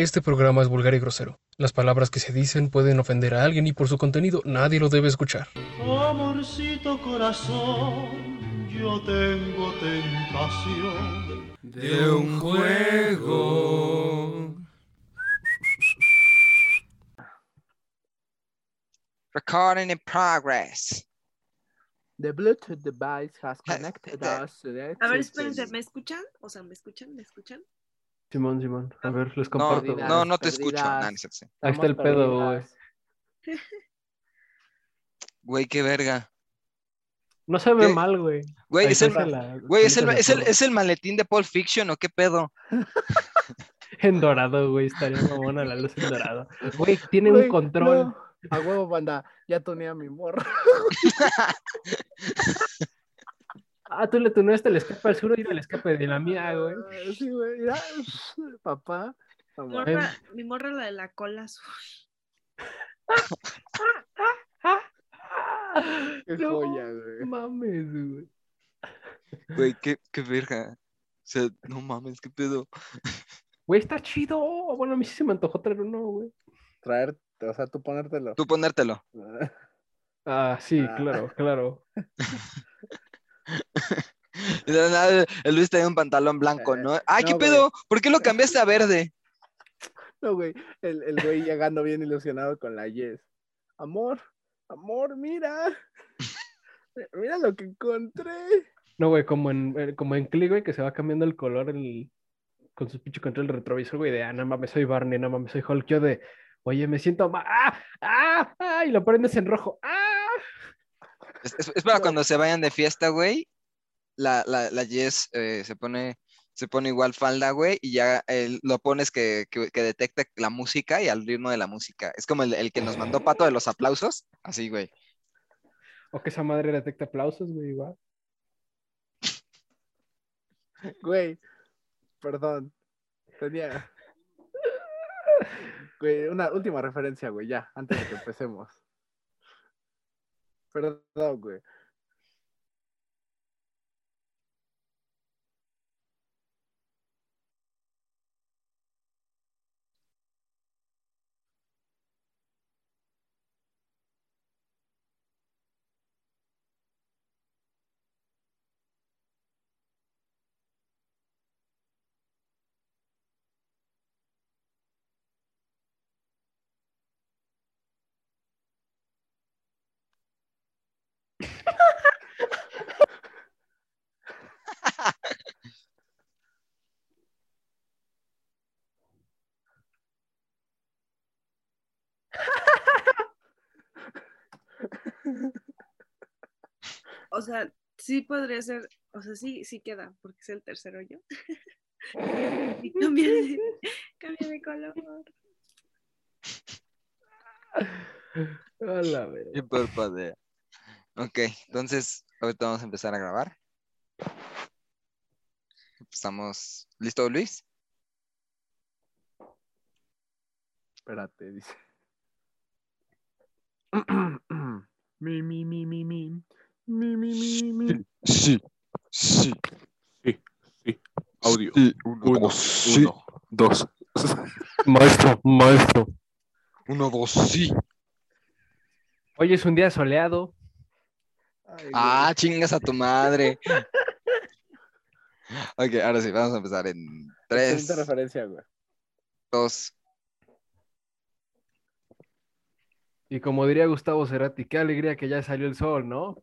Este programa es vulgar y grosero. Las palabras que se dicen pueden ofender a alguien y por su contenido nadie lo debe escuchar. Amorcito corazón, yo tengo tentación de un juego. Recording in progress. The Bluetooth device has connected us to the A ver, espérense, ¿me escuchan? O sea, ¿me escuchan? ¿Me escuchan? Simón, Simón. A ver, les No, comparto. Perdidas, no, no te escucho. Nah, sí. Ahí está el pedo, güey. Güey, qué verga. No se ve ¿Qué? mal, güey. Güey, es el, la- güey, es el, es, el, es el maletín de Pulp Fiction, ¿o qué pedo? En dorado, güey. Estaría mamona la luz en dorado. Güey, tiene Güey, un control. no. A huevo, banda. Ya tunea mi morra. Ah, tú le tuneaste el escape al sur y el escape de la mía, güey. Sí, güey. Papá. Morra- mi morra, la de la cola azul. Qué No joya, güey. Mames, güey. Güey, qué, qué verga. O sea, no mames, qué pedo. Güey, está chido. Bueno, a mí sí se me antojó traer uno, güey. Traer, o sea, tú ponértelo. Tú ponértelo. Ah, sí, Ah. claro, claro. Y de la nada, el Luis trae un pantalón blanco, ¿no? Ay, ¿qué güey. pedo? ¿Por qué lo cambiaste a verde? No, güey. El, el güey llegando bien ilusionado con la Yes. Amor, amor, mira. Mira lo que encontré. No, güey, como en, eh, como en Click, güey, que se va cambiando el color el, con su pinche control retrovisor, güey, de, ah, no mames, soy Barney, no mames, soy Hulk, yo de, oye, me siento mal, ah, ah, ah, y lo prendes en rojo, ah. Es, es- es para No. cuando se vayan de fiesta, güey. La, la, la Jess eh, se pone se pone igual falda, güey, y ya eh, lo pones que, que, que detecta la música y al ritmo de la música. Es como el, el que nos mandó Pato de los aplausos. Así, güey. O que esa madre detecta aplausos, güey, igual. Güey, perdón. Tenía. Güey, una última referencia, güey, ya, antes de que empecemos. Perdón, güey. O sea, sí podría ser, o sea, sí, sí queda, porque es el tercero yo. y cambia de, cambia de color. A la verga. Y parpadea. Ok, entonces ahorita vamos a empezar a grabar. Estamos. ¿Listo, Luis? Espérate, dice. mi, mi, mi, mi, mi. Mi, mi, mi, mi. Sí, sí, sí, sí. Audio. Sí, Uno, uno, sí. uno, dos. Maestro, maestro. Uno, dos, sí. Hoy es un día soleado. Ay. Ah, chingas a tu madre. Ok, ahora sí, vamos a empezar en 3, referencia, güey. 2, Y como diría Gustavo Cerati, qué alegría que ya salió el sol, ¿no?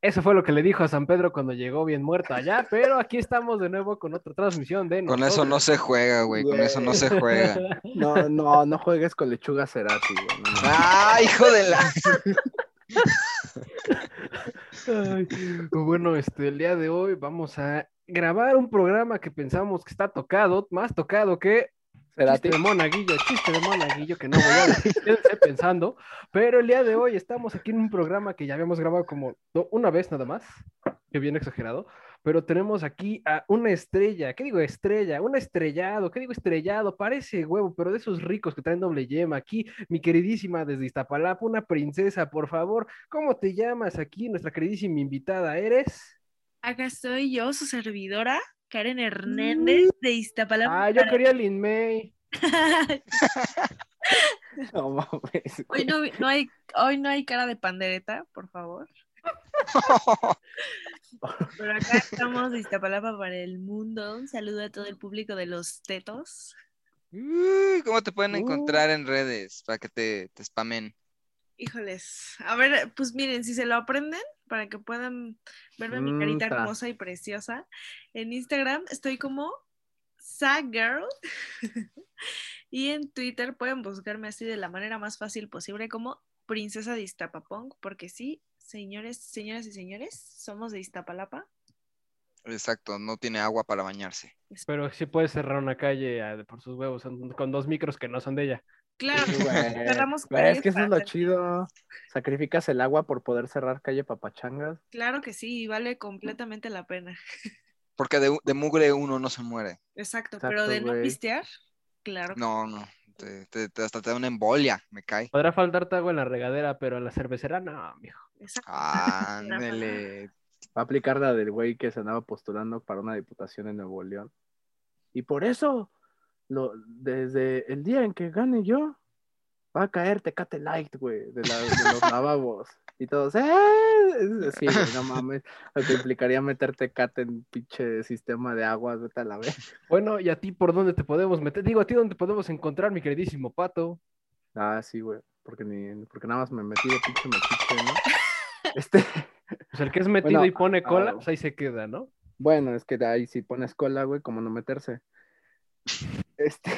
Eso fue lo que le dijo a San Pedro cuando llegó bien muerto allá, pero aquí estamos de nuevo con otra transmisión de Con eso no nosotros. se juega, güey. Con eso no se juega. No, no, no juegues con lechuga Cerati, güey. no. ¡Ah, hijo de la! Ay, bueno, este, el día de hoy vamos a grabar un programa que pensamos que está tocado, más tocado que. Chiste de monaguillo, chiste de monaguillo que no voy a quédense pensando, pero el día de hoy estamos aquí en un programa que ya habíamos grabado como una vez nada más, que bien exagerado, pero tenemos aquí a una estrella, ¿qué digo estrella? Un estrellado, ¿qué digo estrellado? Parece huevo, pero de esos ricos que traen doble yema. Aquí, mi queridísima desde Iztapalapa, una princesa, por favor, ¿cómo te llamas aquí? Nuestra queridísima invitada, ¿eres? Acá estoy yo, su servidora, Karen Hernández de Iztapalapa. Ah, yo quería Lin May. No mames. Hoy no, no hay, hoy no hay cara de pandereta, por favor. Pero acá estamos de Iztapalapa para el mundo. Un saludo a todo el público de los tetos. Uy, ¿Cómo te pueden Uh. encontrar en redes para que te, te spamen? Híjoles, a ver, pues miren, si se lo aprenden para que puedan verme mi carita ta. hermosa y preciosa. En Instagram estoy como Girl y en Twitter pueden buscarme así de la manera más fácil posible como Princesa de Iztapapong, porque sí, señores, señoras y señores, somos de Iztapalapa. Exacto, no tiene agua para bañarse. Pero sí puedes cerrar una calle ah, por sus huevos con dos micros que no son de ella. Claro, cerramos calles es que eso es lo chido. Sacrificas el agua por poder cerrar calle Papachangas. Claro que sí, vale completamente la pena. Porque de, de mugre uno no se muere. Exacto, Exacto, pero de no pistear, claro. que No, no. Te, te- te- hasta te da una embolia, me cae. Podrá faltarte agua en la regadera, pero en la cervecera no, mijo. Exacto. Ándele. Va a aplicar la del güey que se andaba postulando para una diputación en Nuevo León. Y por eso, lo, desde el día en que gane yo, va a caer Tecate Light, güey, de, la- de los lavabos. Y todos, ¡eh! Sí, güey, no mames. Lo que implicaría meter Tecate en pinche sistema de aguas, vete a la vez. Bueno, ¿y a ti por dónde te podemos meter? Digo, ¿a ti dónde podemos encontrar, mi queridísimo pato? Ah, sí, güey. Porque, ni, porque nada más me metí de pinche metiche, ¿no? Este, Pues el que es metido Bueno, y pone cola, ah, pues ahí se queda, ¿no? Bueno, es que de ahí si pones cola, güey, como no meterse. Este,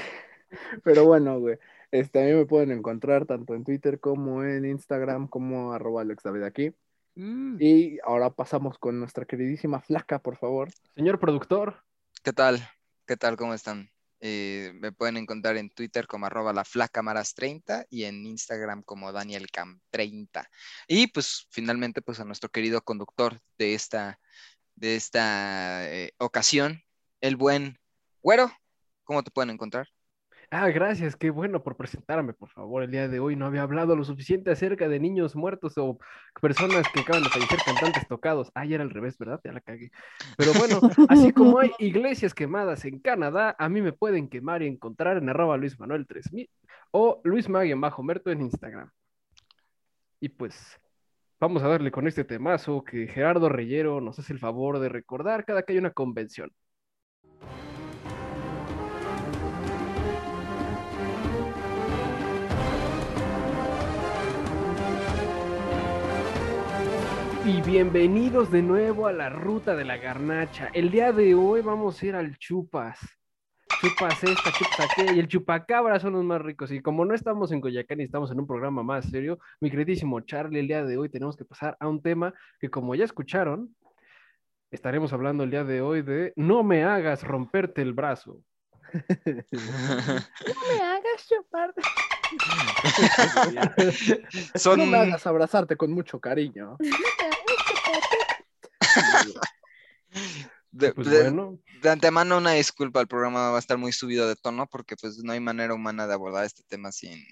pero bueno, güey. Este, a mí me pueden encontrar tanto en Twitter como en Instagram, como arroba Alex David aquí. Y ahora pasamos con nuestra queridísima flaca, por favor. Señor productor, ¿Qué tal? ¿Qué tal? ¿Cómo están? Eh, me pueden encontrar en Twitter como arroba la flacamaras 30 y en Instagram como danielcam30. Y pues finalmente pues a nuestro querido conductor de esta, de esta eh, ocasión, el buen Güero. ¿Cómo te pueden encontrar? Ah, gracias, qué bueno por presentarme, por favor. El día de hoy no había hablado lo suficiente acerca de niños muertos o personas que acaban de fallecer, cantantes tocados. Ah, ya era al revés, ¿verdad? Ya la cagué. Pero bueno, así como hay iglesias quemadas en Canadá, a mí me pueden quemar y encontrar en arroba Luis Manuel 3000 o Luis bajo Merto en Instagram. Y pues vamos a darle con este temazo que Gerardo Reyero nos hace el favor de recordar cada que hay una convención. Y bienvenidos de nuevo a la ruta de la garnacha. El día de hoy vamos a ir al chupas. Chupas esta, chupas aquella, y el chupacabra son los más ricos. Y como no estamos en Coyacán y estamos en un programa más serio, mi queridísimo Charlie, el día de hoy tenemos que pasar a un tema que como ya escucharon, estaremos hablando el día de hoy de no me hagas romperte el brazo. No me hagas chupar. Son... No me hagas abrazarte con mucho cariño. de, Pues de- bueno, de antemano una disculpa, el programa va a estar muy subido de tono porque pues no hay manera humana de abordar este tema sin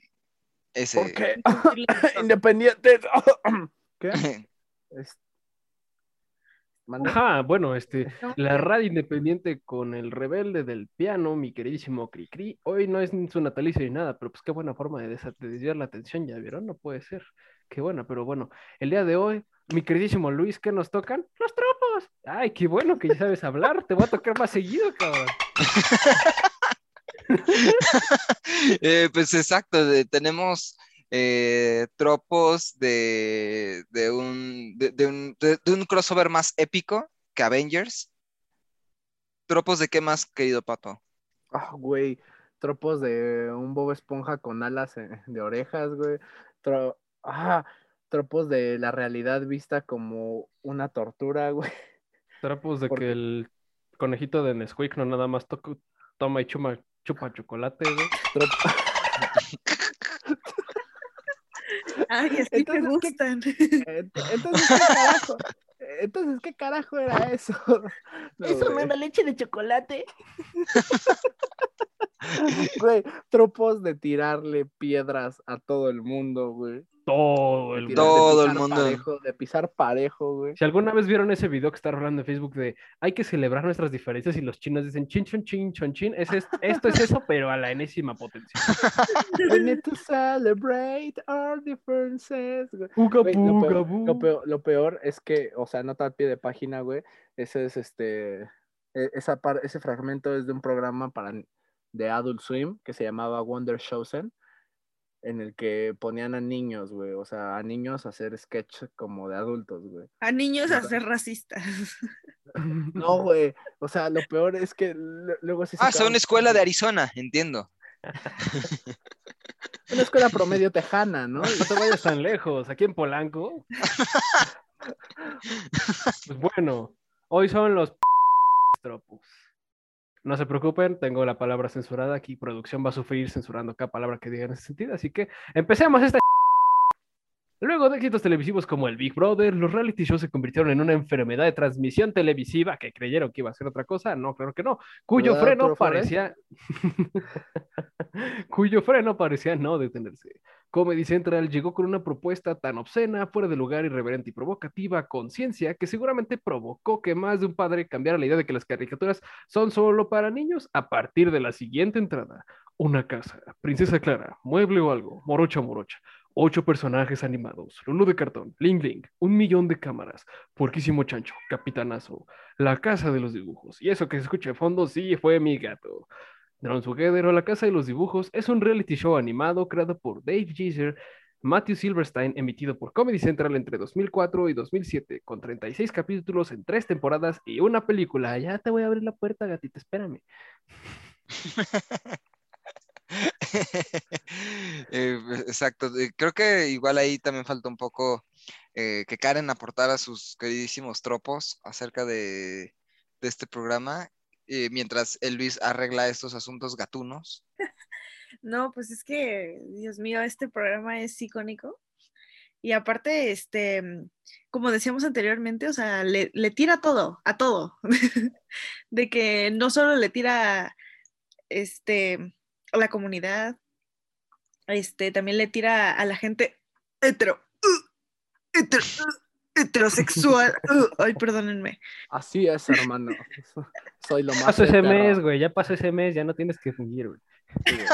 ese... Independiente. ¿Qué? Es- Manda. ajá, bueno, este, La radio independiente con el rebelde del piano, mi queridísimo Cricri. Hoy no es su natalicio ni nada, pero pues qué buena forma de, de desviar la atención, ya vieron, no puede ser. Qué buena, pero bueno, el día de hoy, mi queridísimo Luis, ¿qué nos tocan? Los tropos. Ay, qué bueno que ya sabes hablar, te voy a tocar más seguido, cabrón. Eh, pues exacto, de- tenemos eh, tropos de, de un, de, de un, de- de un crossover más épico que Avengers. ¿Tropos de qué más, querido Pato? Ah, güey. Tropos de un Bob Esponja con alas eh, de orejas, güey. Tro- ah, tropos de la realidad vista como una tortura, güey. Tropos de Porque- que el conejito de Nesquik no nada más toca, toma y chuma, chupa chocolate, güey. Trop- Ay, así Entonces, me ¿qué- gustan. Ent- Entonces, ¿qué carajo? Entonces, ¿qué carajo era eso? No, güey. leche de chocolate. Güey, tropos de tirarle piedras a todo el mundo, güey. Todo el De mundo. Todo el pisar mundo. parejo, de pisar parejo, güey. Si alguna vez vieron ese video que está rolando en Facebook de hay que celebrar nuestras diferencias y los chinos dicen chin, chon, chin, chon, chin, es es- esto es eso, pero a la enésima potencia. We need to celebrate our differences. güey. Uga, Güey, lo, peor, lo peor- lo peor es que, o sea, nota al pie de página, güey. Ese es este. e- Esa par- ese fragmento es de un programa para, de Adult Swim que se llamaba Wonder Chosen, en el que ponían a niños, güey. O sea, a niños a hacer sketch como de adultos, güey. A niños a ser racistas. No, güey. O sea, lo peor es que lu- luego sí Ah, sacaban- son una escuela de Arizona, entiendo. Una escuela promedio tejana, ¿no? No te vayas tan lejos, aquí en Polanco. Pues bueno, hoy son los tropos. No se preocupen, tengo la palabra censurada aquí. Producción va a sufrir censurando cada palabra que diga en ese sentido. Así que empecemos esta. Luego de éxitos televisivos como el Big Brother, los reality shows se convirtieron en una enfermedad de transmisión televisiva que creyeron que iba a ser otra cosa. No, claro que no. Cuyo ¿Verdad, freno parecía. cuyo freno parecía no detenerse. Comedy Central llegó con una propuesta tan obscena, fuera de lugar, irreverente y provocativa, con ciencia, que seguramente provocó que más de un padre cambiara la idea de que las caricaturas son solo para niños a partir de la siguiente entrada. Una casa, Princesa Clara, mueble o algo, morocha morocha, ocho personajes animados, Lulu de cartón, Ling Ling, un millón de cámaras, Porquísimo Chancho, Capitanazo, La Casa de los Dibujos. Y eso que se escucha de fondo sí fue mi gato. Drone Together o La Casa de los Dibujos es un reality show animado creado por Dave Geezer, Matthew Silverstein, emitido por Comedy Central entre 2004 y 2007, con 36 capítulos en tres temporadas y una película. Ya te voy a abrir la puerta, gatita, espérame. Eh, exacto, eh, creo que igual ahí también falta un poco eh, que Karen aportara sus queridísimos tropos acerca de, este programa, mientras el Luis arregla estos asuntos gatunos. No, pues es que, Dios mío, este programa es icónico. Y aparte, este, como decíamos anteriormente, o sea, le, le tira todo, a todo. de que no solo le tira este, a la comunidad, este, también le tira a la gente hetero, uh, hetero- uh, heterosexual. uh, ay, perdónenme. Así es, hermano. Soy lo más. Pasó ese mes, güey, ya pasó ese mes, ya no tienes que fingir, güey. Sí, güey.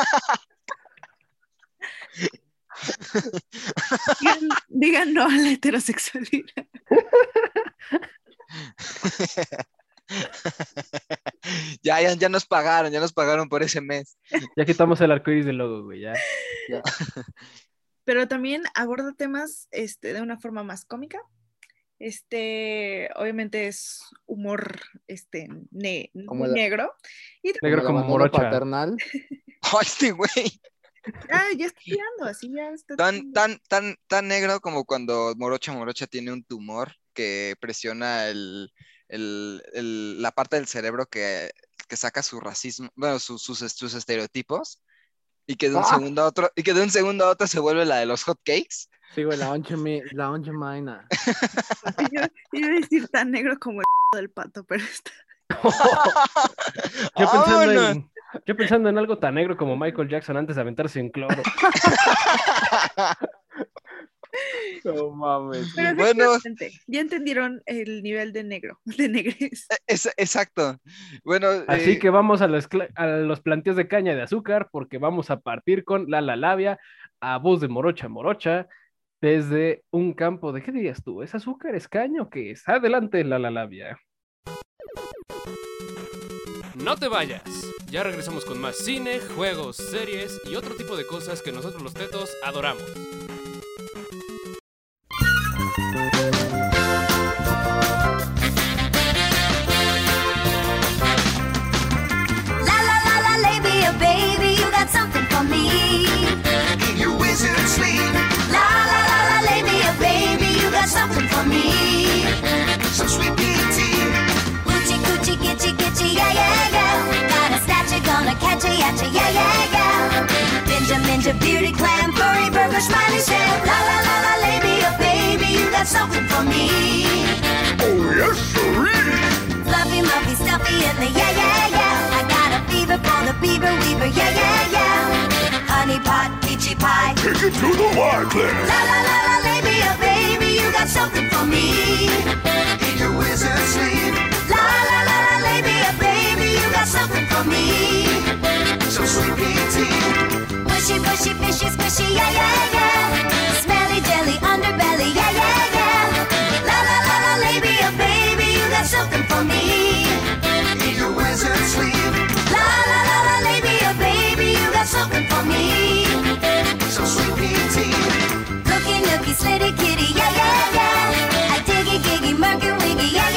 Digan, digan no a la heterosexualidad. ya, ya, ya nos pagaron, ya nos pagaron por ese mes. Ya quitamos el arcoíris del logo, güey, ya. pero también aborda temas este, de una forma más cómica. Este, obviamente es humor este, ne- Como la- negro. Y Negro como abandono morocha. paternal. Ay, este güey, ah, ya está tirando, así ya está. tan, tan, tan, tan negro como cuando Morocha Morocha tiene un tumor que presiona el, el- el- la parte del cerebro que, que saca su racismo, bueno, sus, sus, sus estereotipos, y que de un Ah. segundo a otro, y que de un segundo a otro se vuelve la de los hot cakes. Sí, güey, la oncha, la oncha maina. Yo iba a decir tan negro como el del pato, pero está. Yo pensando, ¡Vámonos! en, yo pensando en algo tan negro como Michael Jackson antes de aventarse en cloro. No mames. Pero Bueno. ya entendieron el nivel de negro, de negres. Es- exacto. Bueno, Así eh, que vamos a los, a los planteos de caña de azúcar porque vamos a partir con la la labia a voz de morocha morocha desde un campo de, ¿qué dirías tú? ¿Es azúcar, es caña o qué es? Adelante la la labia. No te vayas. Ya regresamos con más cine, juegos, series y otro tipo de cosas que nosotros los tetos adoramos. Yeah yeah yeah. Gotta snatch it, gonna catch it, at ya, yeah yeah yeah. Ninja ninja beauty clam, furry burger, smiley shell. La la la la, labia, baby, you got something for me. Oh, yes, sirree. Fluffy, muffy, stuffy in the yeah, yeah, yeah. I got a fever for the beaver weaver, yeah, yeah, yeah. Honey pot, peachy pie. Take you to the wildlands. La la la la, baby, oh baby, you got something for me. In your wizard sleep, La la la la, baby, oh baby, you got something for me. so sweet PT. Pushy, pushy, fishy, squishy, yeah, yeah, yeah. Smelly jelly underbelly, yeah, yeah. Something for me. In your wizard sleep, La la la la, baby, oh baby, you got something for me. so sweet PT. Looky, nookie, slitty kitty, yeah, yeah, yeah. I diggy, giggy, murky, wiggy, yeah.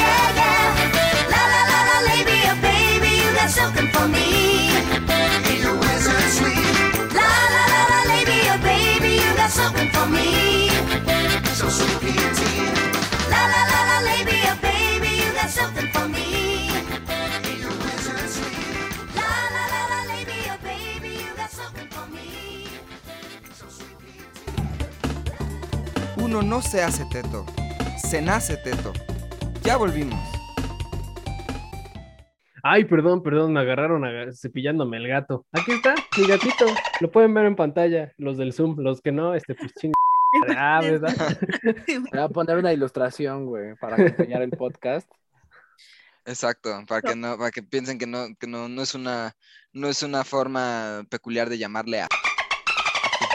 No se hace teto, se nace teto. Ya volvimos. Ay, perdón, perdón, me agarraron aga- cepillándome el gato. Aquí está, mi gatito. Lo pueden ver en pantalla, los del Zoom, los que no, este, pues ching. Ah, ¿verdad? Voy a poner una ilustración, güey, para acompañar el podcast. Exacto, para que no, para que piensen que no, que no, no es una, no es una forma peculiar de llamarle a,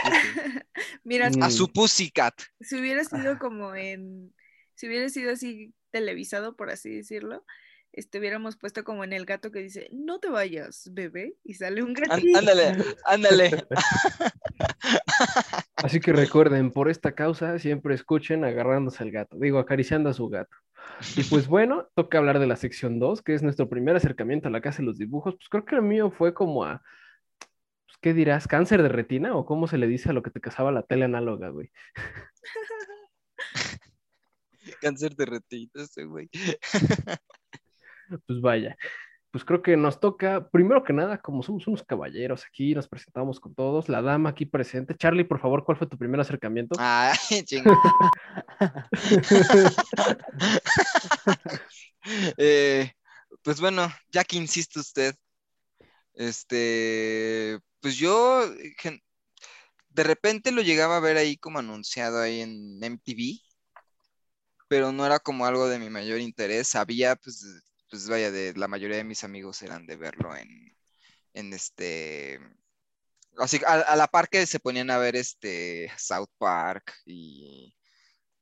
Mira, Mm. a su pussycat. si hubiera sido como en, si hubiera sido así televisado, por así decirlo, este, hubiéramos puesto como en el gato que dice, no te vayas, bebé, y sale un gatito. ándale, ándale. Así que recuerden, por esta causa siempre escuchen agarrándose al gato, digo, acariciando a su gato. Y pues bueno, toca hablar de la sección 2, que es nuestro primer acercamiento a la casa de los dibujos. Pues creo que el mío fue como a, ¿qué dirás? ¿Cáncer de retina? ¿O cómo se le dice a lo que te casaba la tele análoga, güey? Cáncer de retito ese güey. Pues vaya, pues creo que nos toca, primero que nada, como somos unos caballeros aquí, nos presentamos con todos, la dama aquí presente. Charlie, por favor, ¿cuál fue tu primer acercamiento? Ay, chinga. Eh, pues bueno, ya que insiste usted, este, pues yo gen- de repente lo llegaba a ver ahí como anunciado ahí en MTV, pero no era como algo de mi mayor interés. Sabía, pues, pues vaya, de la mayoría de mis amigos eran de verlo en, en este, así a, a la par que se ponían a ver este South Park y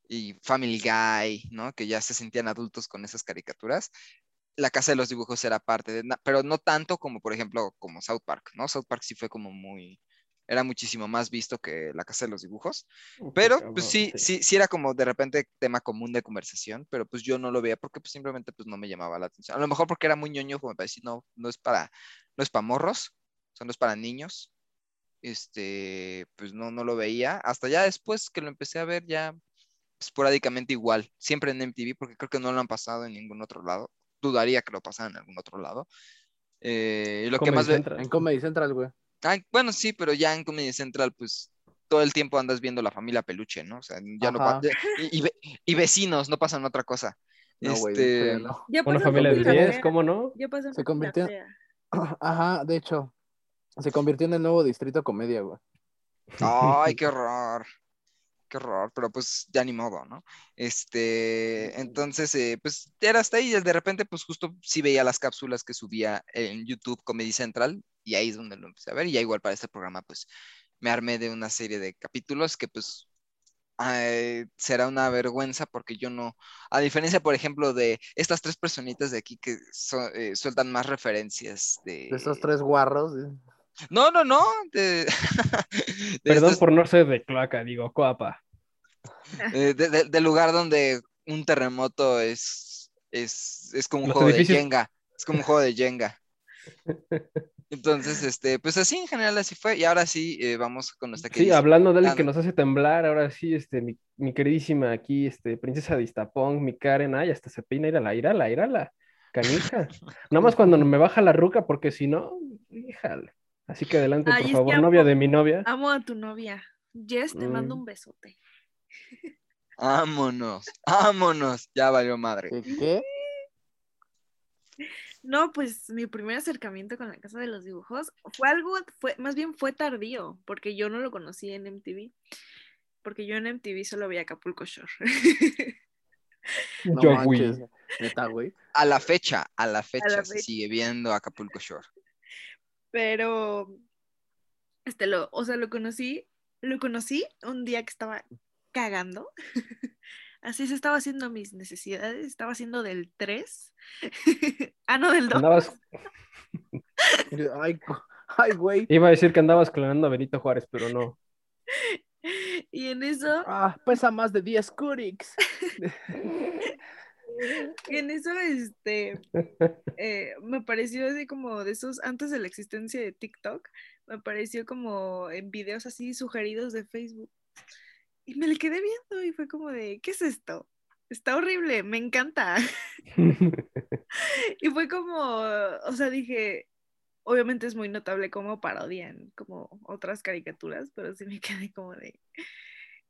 y Family Guy, ¿no? Que ya se sentían adultos con esas caricaturas. La Casa de los Dibujos era parte de, pero no tanto como, por ejemplo, como South Park, ¿no? South Park sí fue como muy, era muchísimo más visto que La Casa de los Dibujos, pero cabrón, pues sí, sí, sí era como de repente tema común de conversación, pero pues yo no lo veía porque pues simplemente pues no me llamaba la atención. A lo mejor porque era muy ñoño, como para decir, no, no es para, no es para morros, o sea, no es para niños. Este, pues no, no lo veía. Hasta ya después que lo empecé a ver ya esporádicamente igual, siempre en MTV, porque creo que no lo han pasado en ningún otro lado. Dudaría que lo pasaran en algún otro lado. Eh, y lo que Comedy más ve- Central. En Comedy Central, güey. Ay, bueno, sí, pero ya en Comedy Central, pues todo el tiempo andas viendo la familia peluche, ¿no? O sea, ya no pa- Ajá. y, y ve- y vecinos, no pasan otra cosa. No, güey, Este, ya no. Una familia de Patita 10, Fea. ¿cómo no? Ya pasó Se convirtió-. Ajá, de hecho, se convirtió en el nuevo distrito comedia, güey. Ay, qué horror. Qué horror, pero pues ya ni modo, ¿no? Este, entonces, eh, pues era hasta ahí, y de repente, pues justo sí veía las cápsulas que subía en YouTube Comedy Central, y ahí es donde lo empecé a ver, y ya igual para este programa, pues me armé de una serie de capítulos que pues será una vergüenza porque yo no, a diferencia, por ejemplo, de estas tres personitas de aquí que so- eh, sueltan más referencias de... De esos tres guarros. eh. No, no, no, de... de Perdón estos- por no ser de cloaca, digo, coapa. de- de- del lugar donde un terremoto es, es, es como un Los juego edificios- de Jenga, es como un juego de Jenga. Entonces, este, pues así en general así fue, y ahora sí eh, vamos con nuestra Sí, queridísima- hablando de alguien que no. nos hace temblar, ahora sí, este, mi, mi queridísima aquí, este, princesa de Iztapón, mi Karen, ay, hasta se peina, írala, írala, írala, canija. Nada más cuando me baja la ruca, porque si no, híjale. Así que adelante, Ay, por favor, amo- novia de mi novia. Amo a tu novia. Jess, te mando Mm. un besote. Vámonos, vámonos, ya valió madre. ¿Qué? No, pues mi primer acercamiento con la casa de los dibujos fue algo, fue, más bien fue tardío, porque yo no lo conocí en MTV, porque yo en MTV solo vi Acapulco Shore. No Yo, manches, güey. neta, güey. A la fecha, a la fecha se fecha. sigue viendo Acapulco Shore. Pero, este, lo, o sea, lo conocí, lo conocí un día que estaba cagando. Así se estaba haciendo mis necesidades, estaba haciendo del 3. ah, no, del 2. Andabas, Ay, güey. iba a decir que andabas clonando a Benito Juárez, pero no. Y en eso, Ah, pesa más de 10 Curix. y en eso, este, eh, me pareció así como de esos, antes de la existencia de TikTok, me pareció como en videos así sugeridos de Facebook. Y me le quedé viendo y fue como de, ¿qué es esto? Está horrible, me encanta. Y fue como, o sea, dije, obviamente es muy notable cómo parodian como otras caricaturas, pero sí me quedé como de,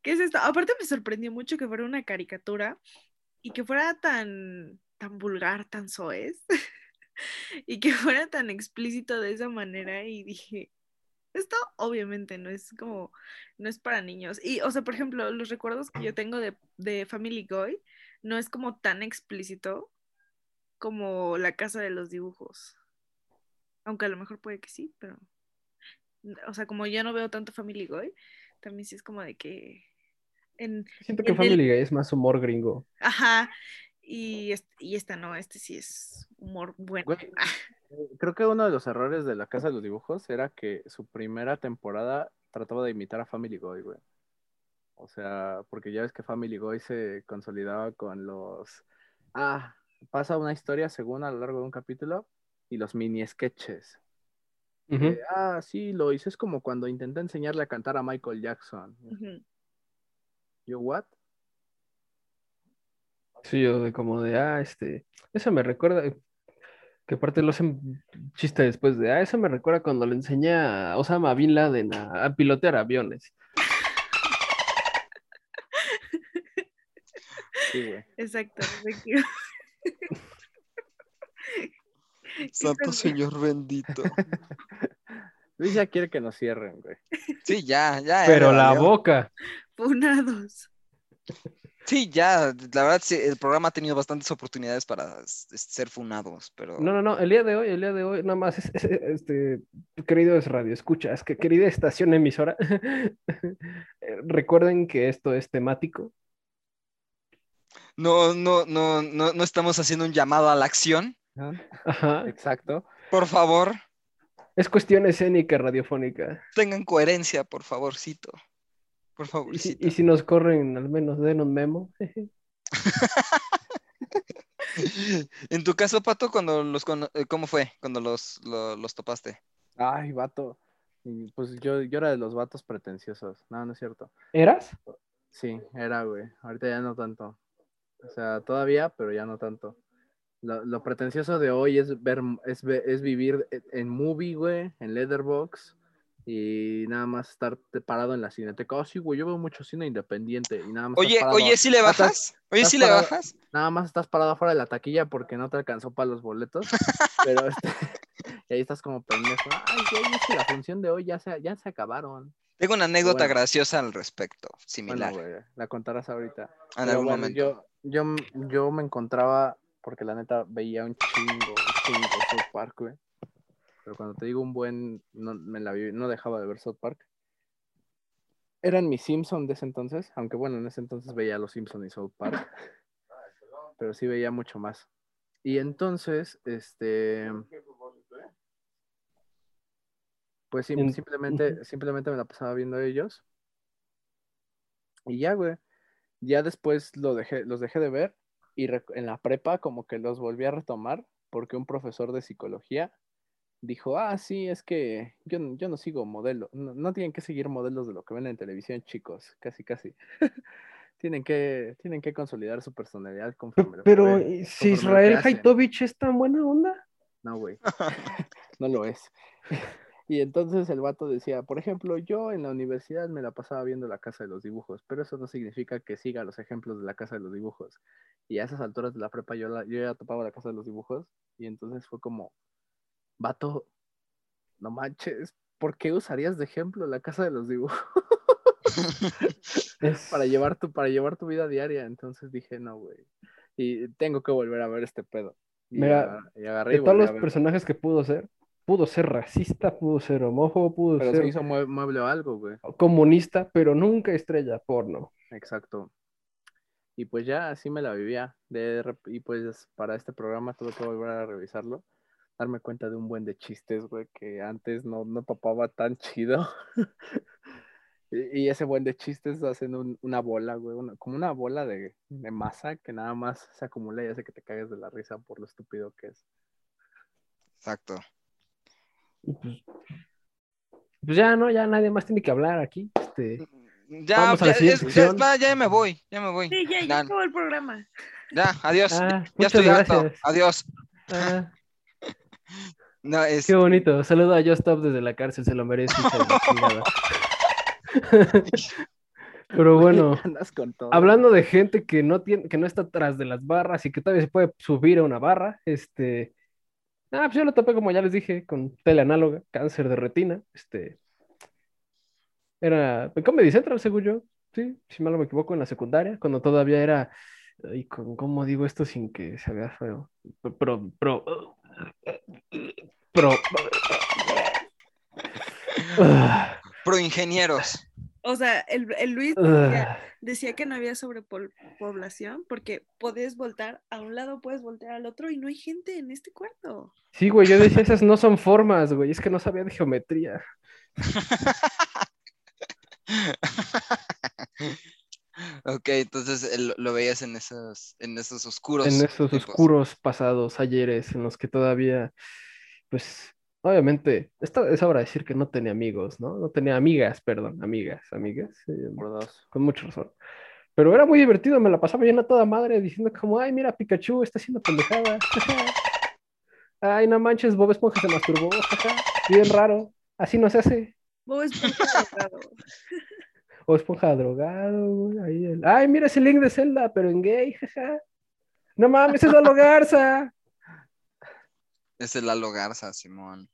¿qué es esto? Aparte me sorprendió mucho que fuera una caricatura y que fuera tan, tan vulgar, tan soez, y que fuera tan explícito de esa manera y dije, esto obviamente no es como, no es para niños. Y, o sea, por ejemplo, los recuerdos que yo tengo de, de Family Guy no es como tan explícito como la casa de los dibujos. Aunque a lo mejor puede que sí, pero. O sea, como yo no veo tanto Family Guy, también sí es como de que. En, Siento que En el- Family Guy es más humor gringo. ajá. Y, est- y esta no, este sí es humor bueno. Güey, Creo que uno de los errores de la Casa de los Dibujos era que su primera temporada trataba de imitar a Family Guy, güey. O sea, porque ya ves que Family Guy se consolidaba con los... Ah, pasa una historia según a lo largo de un capítulo y los mini sketches. Ah, sí, lo hice. Es como cuando intenté enseñarle a cantar a Michael Jackson. Yo, what? Sí, o de como de, ah, este, eso me recuerda, que aparte lo hacen chiste después de, ah, eso me recuerda cuando le enseñé a Osama Bin Laden a, a pilotear aviones. Sí, güey. Exacto. Santo. Señor bendito. Luis ya quiere que nos cierren, güey. Sí, ya, ya. Pero la valió. boca. Funados. Sí, ya, la verdad, sí, el programa ha tenido bastantes oportunidades para s- ser funados, pero No, no, no, el día de hoy, el día de hoy, nada más, es, es- este, querido es radio, escucha, es que querida estación emisora, recuerden que esto es temático. no, no, no, no, no estamos haciendo un llamado a la acción. Ajá. Exacto. Por favor, Es cuestión escénica radiofónica. tengan coherencia, por favorcito. Por Y si, favorcito. y si nos corren, al menos den un memo. En tu caso, Pato, cuando los cono- eh, ¿cómo fue cuando los, lo- los topaste? Ay, vato. Y, Pues yo, yo era de los vatos pretenciosos. No, no es cierto. ¿Eras? Sí, era, güey. Ahorita ya no tanto. O sea, todavía, pero ya no tanto. Lo, lo pretencioso de hoy es ver, es, es vivir e- en movie, güey, en Letterbox y nada más estar parado en la cineteca. Oh, sí, güey, yo veo mucho cine independiente y nada más. Oye, parado- oye, ¿sí le Ah, estás- bajas? Oye, ¿sí le bajas? Nada más estás parado afuera de la taquilla porque no te alcanzó para los boletos. pero este, y ahí estás como pendejo. Ay, güey, es que la función de hoy ya se, ya se acabaron. Tengo una anécdota Bueno. graciosa al respecto, Bueno, similar, güey, la contarás ahorita. en Pero algún bueno, momento. Yo, yo, yo me encontraba, porque la neta veía un chingo, un chingo South Park, güey. Pero cuando te digo un buen, no, me la vi- no dejaba de ver South Park. Eran mis Simpsons de ese entonces, aunque bueno, en ese entonces veía los Simpsons y South Park. Pero sí veía mucho más. Y entonces, este. Pues En- simplemente, simplemente me la pasaba viendo ellos. Y ya, güey. Ya después lo dejé, los dejé de ver y en la prepa como que los volví a retomar porque un profesor de psicología dijo, ah, sí, es que yo, no- yo no sigo modelo, no, no tienen que seguir modelos de lo que ven en televisión, chicos, casi, casi. tienen, que, tienen que consolidar su personalidad conforme lo que Pero, ven". ¿y si conforme lo que Israel hacen". Haitovich es tan buena onda. No, güey. no lo es. Y entonces el vato decía, por ejemplo, yo en la universidad me la pasaba viendo la casa de los dibujos, pero eso no significa que siga los ejemplos de la casa de los dibujos. Y a esas alturas de la prepa yo, la- yo ya topaba la casa de los dibujos y entonces fue como, vato, no manches, ¿por qué usarías de ejemplo la casa de los dibujos Es- para llevar tu, para llevar tu vida diaria? Entonces dije, no, güey. Y tengo que volver a ver este pedo. Y, Mira, y agarré de todos los personajes que pudo ser, pudo ser racista, pudo ser homófobo, pudo Pero ser se hizo mue- mueble o algo, güey. comunista, pero nunca estrella porno. Exacto. Y pues ya así me la vivía. De y pues para este programa tuve que volver a revisarlo. Darme cuenta de un buen de chistes, güey, que antes no, no topaba tan chido. y, y ese buen de chistes hacen un- una bola, güey, una- como una bola de, de masa que nada más se acumula y hace que te cagues de la risa por lo estúpido que es. Exacto. Pues, pues ya, ¿no? Ya nadie más tiene que hablar aquí. Este, Ya, Vamos a la ya, es- ya- sección. va, ya me voy, ya me voy. Sí, ya, ya acabó el programa. ya, adiós. Ah, ya muchas estoy harto. gracias. Adiós. ah, No, es, qué bonito. Saludo a Just Stop desde la cárcel, se lo merece. Pero bueno, hablando de gente que no tiene, que no está atrás de las barras y que todavía se puede subir a una barra, este, ah, pues yo lo topé como ya les dije, con teleanáloga, cáncer de retina, este, era en Comedy Central, según yo, sí, si mal no me equivoco, en la secundaria, cuando todavía era, y con, ¿cómo digo esto sin que se vea feo? Pro, pro, pro, pro ingenieros. O sea, el, el Luis ah. decía, decía que no había sobrepoblación porque puedes voltar a un lado, puedes voltear al otro y no hay gente en este cuarto. Sí, güey, yo decía, esas no son formas, güey, es que no sabía de geometría. Ok, entonces el- lo veías en esos, en esos oscuros. en esos tiempos. oscuros pasados ayeres en los que todavía, pues, obviamente, esta es hora de decir que no tenía amigos, ¿no? No tenía amigas, perdón, amigas, amigas, eh, con mucha razón. Pero era muy divertido, me la pasaba bien a toda madre diciendo como, ay, mira, Pikachu está haciendo pendejada. Ay, no manches, Bob Esponja se masturbó, bien raro, así no se hace. Bob Esponja drogado. O Esponja drogado, güey, ahí el- Ay, mira ese link de Zelda, pero en gay, jaja. No mames, es Lalo Garza. Es el Lalo Garza, Simón.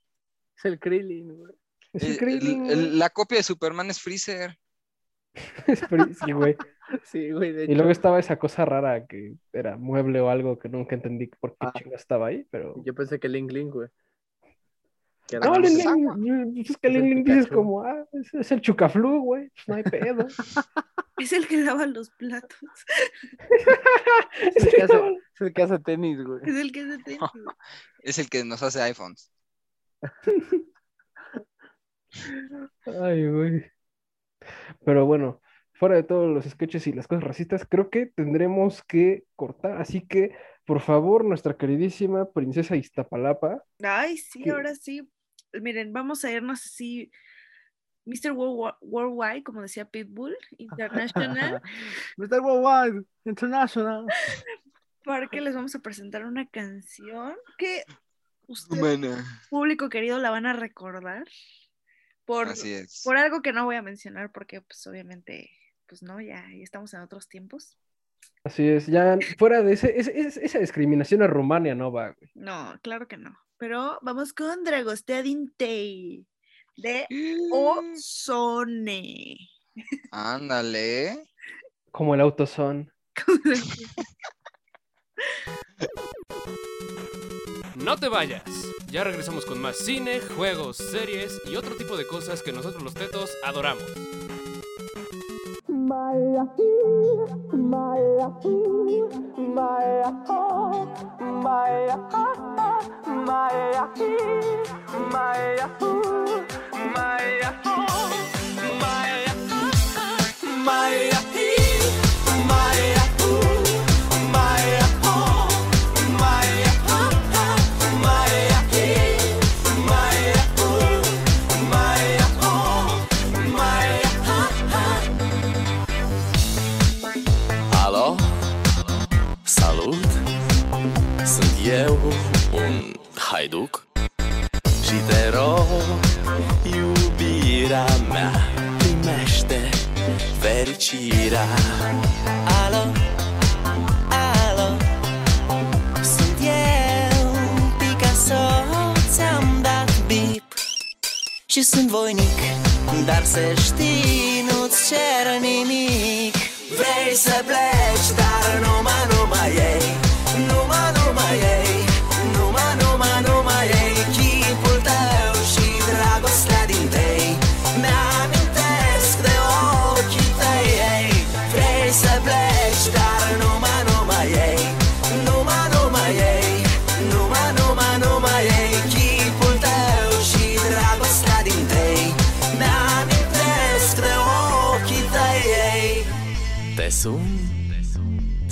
Es el Krillin, güey. Es el El- Krillin, el- güey. la copia de Superman es Freezer. Es Free- sí, güey. Sí, güey, de Y hecho. luego estaba esa cosa rara que era mueble o algo que nunca entendí por qué Ah. chingas estaba ahí, pero. Yo pensé que Link Link, güey. Que No, más- Lin es pues que Es el Lin Lin dices como, ah, es, es el chucaflu, güey, pues no hay pedo. Es el que lava los platos. Es el que hace, es el que hace tenis, güey. Es el que se te... Es el que nos hace iPhones. Ay, güey. Pero bueno, fuera de todos los sketches y las cosas racistas, creo que tendremos que cortar. Así que, por favor, nuestra queridísima princesa Iztapalapa, Ay, sí, ahora sí. Miren, vamos a irnos así. Mr. World- Worldwide, como decía Pitbull, International, Mr. Worldwide International. porque les vamos a presentar una canción que ustedes, público querido, la van a recordar por, así es. por algo que no voy a mencionar, porque pues obviamente, pues no, ya, ya estamos en otros tiempos. así es, ya fuera de ese, ese- ese- esa discriminación a Rumania no va, güey. No, claro que no. Pero vamos con Dragostea Dintei de Ozone. Ándale. Como el autoson. No te vayas. Ya regresamos con más cine, juegos, series y otro tipo de cosas que nosotros los tetos adoramos. my iubirea mea Primește fericirea. Alo, alo Sunt eu, Picasso Ți-am dat bip. Și sunt voinic Dar să știi, nu-ți cer nimic. Vrei să pleci?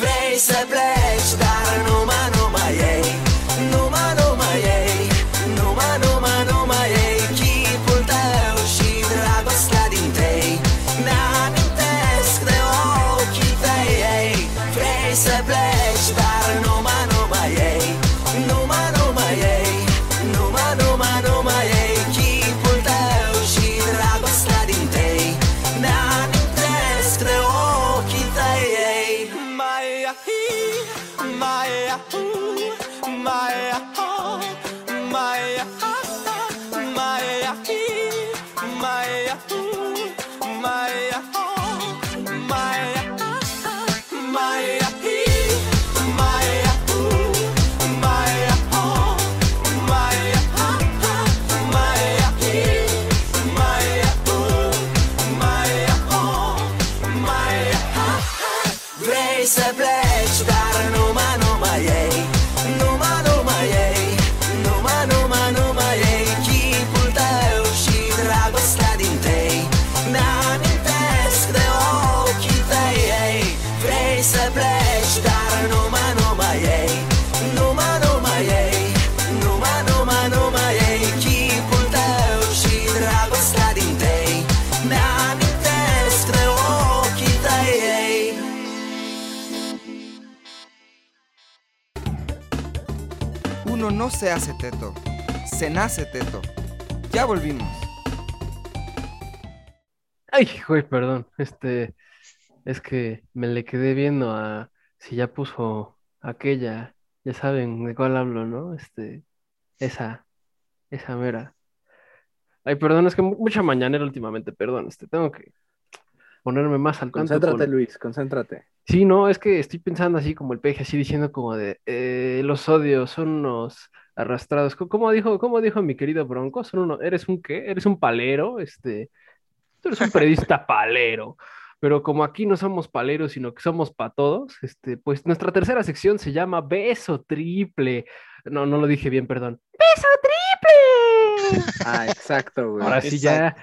vrei să pleci, dar nu mă, nu mai ei se hace teto, se nace teto. Ya volvimos. Ay, güey, perdón. Este, es que me le quedé viendo a si ya puso aquella, ya saben de cuál hablo, ¿no? Este, esa, esa mera. Ay, perdón, es que mu- mucha mañanera últimamente, perdón, este, tengo que ponerme más al tanto Concéntrate, con- Luis, concéntrate. Sí, no, es que estoy pensando así como el peje, así diciendo como de eh, los odios son unos arrastrados. ¿Cómo dijo, cómo dijo mi querido Bronco? Son uno, ¿eres un qué? ¿Eres un palero? Este, tú eres un periodista palero. Pero como aquí no somos paleros, sino que somos pa' todos, este, pues nuestra tercera sección se llama Beso Triple. No, no lo dije bien, perdón. ¡Beso triple! Ah, exacto, güey. Ahora sí ya.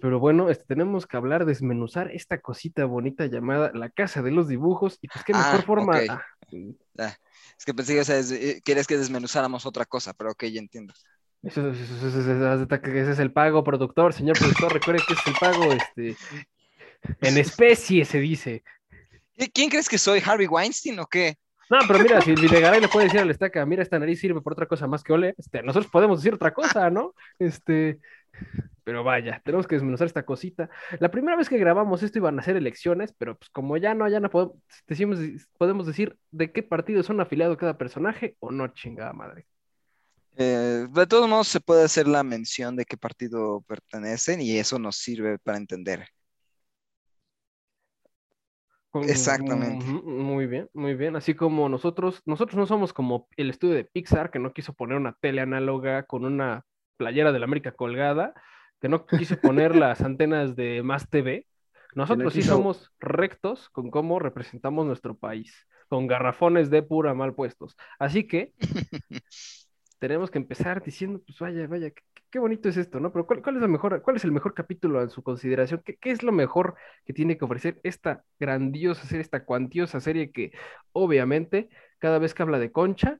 Pero bueno, este, tenemos que hablar, desmenuzar esta cosita bonita llamada La Casa de los Dibujos. Y pues qué mejor Ah, forma. ok. ah, Ah, es que pensé que o sea, eh, querías que desmenuzáramos otra cosa, pero ok, ya entiendo. Eso, eso- ese es el pago, productor, señor productor, recuerde que es el pago, este, en especie se dice. ¿Qui- ¿Quién crees que soy? ¿Harvey Weinstein o qué? No, pero mira, si el Videgaray le puede decir al estaca, mira, esta nariz sirve por otra cosa más que oler, este, nosotros podemos decir otra cosa, ¿no? Este, pero vaya, tenemos que desmenuzar esta cosita. La primera vez que grabamos esto iban a ser elecciones, pero pues como ya no, ya no podemos, decimos, podemos decir de qué partido son afiliados cada personaje o no, chingada madre. Eh, de todos modos, se puede hacer la mención de qué partido pertenecen y eso nos sirve para entender. Con- Exactamente. Muy bien, muy bien. Así como nosotros, nosotros no somos como el estudio de Pixar que no quiso poner una tele análoga con una playera de la América colgada, que no quiso poner las antenas de Más TV. Nosotros sí somos rectos con cómo representamos nuestro país, con garrafones de pura mal puestos. Así que tenemos que empezar diciendo, pues vaya, vaya, qué, qué bonito es esto, ¿no? Pero ¿cuál, cuál es la mejor, cuál es el mejor capítulo en su consideración? ¿Qué, qué es lo mejor que tiene que ofrecer esta grandiosa serie, esta cuantiosa serie que obviamente cada vez que habla de Concha,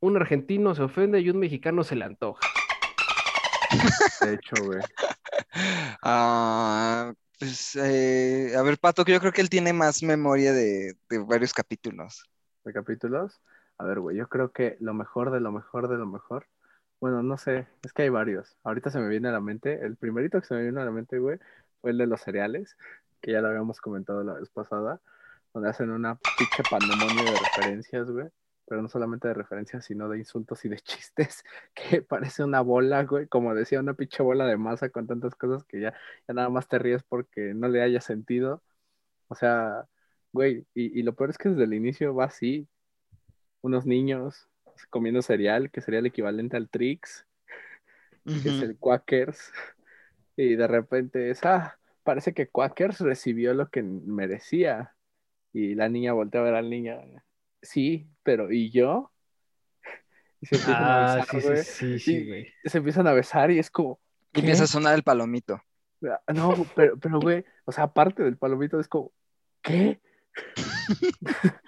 un argentino se ofende y un mexicano se le antoja? De hecho, güey. Ah, pues, eh, a ver, Pato, que yo creo que él tiene más memoria de, de varios capítulos. de capítulos. A ver, güey, yo creo que lo mejor de lo mejor de lo mejor. Bueno, no sé, es que hay varios. Ahorita se me viene a la mente, el primerito que se me vino a la mente, güey, fue el de los cereales, que ya lo habíamos comentado la vez pasada, donde hacen una pinche pandemonio de referencias, güey. Pero no solamente de referencias, sino de insultos y de chistes, que parece una bola, güey, como decía, una pinche bola de masa con tantas cosas que ya, ya nada más te ríes porque no le haya sentido. O sea, güey, y, y lo peor es que desde el inicio va así, unos niños comiendo cereal, que sería el equivalente al Trix, que es el Quackers, y de repente es, ah, parece que Quackers recibió lo que merecía, y la niña voltea a ver al niño, sí, pero ¿y yo? Y se empiezan a Ah, besar, sí, sí, güey, sí, y sí, güey. se empiezan a besar y es como, Y empieza a sonar el palomito. "Ah, no, pero, pero güey, o sea, aparte del palomito es como, ¿qué?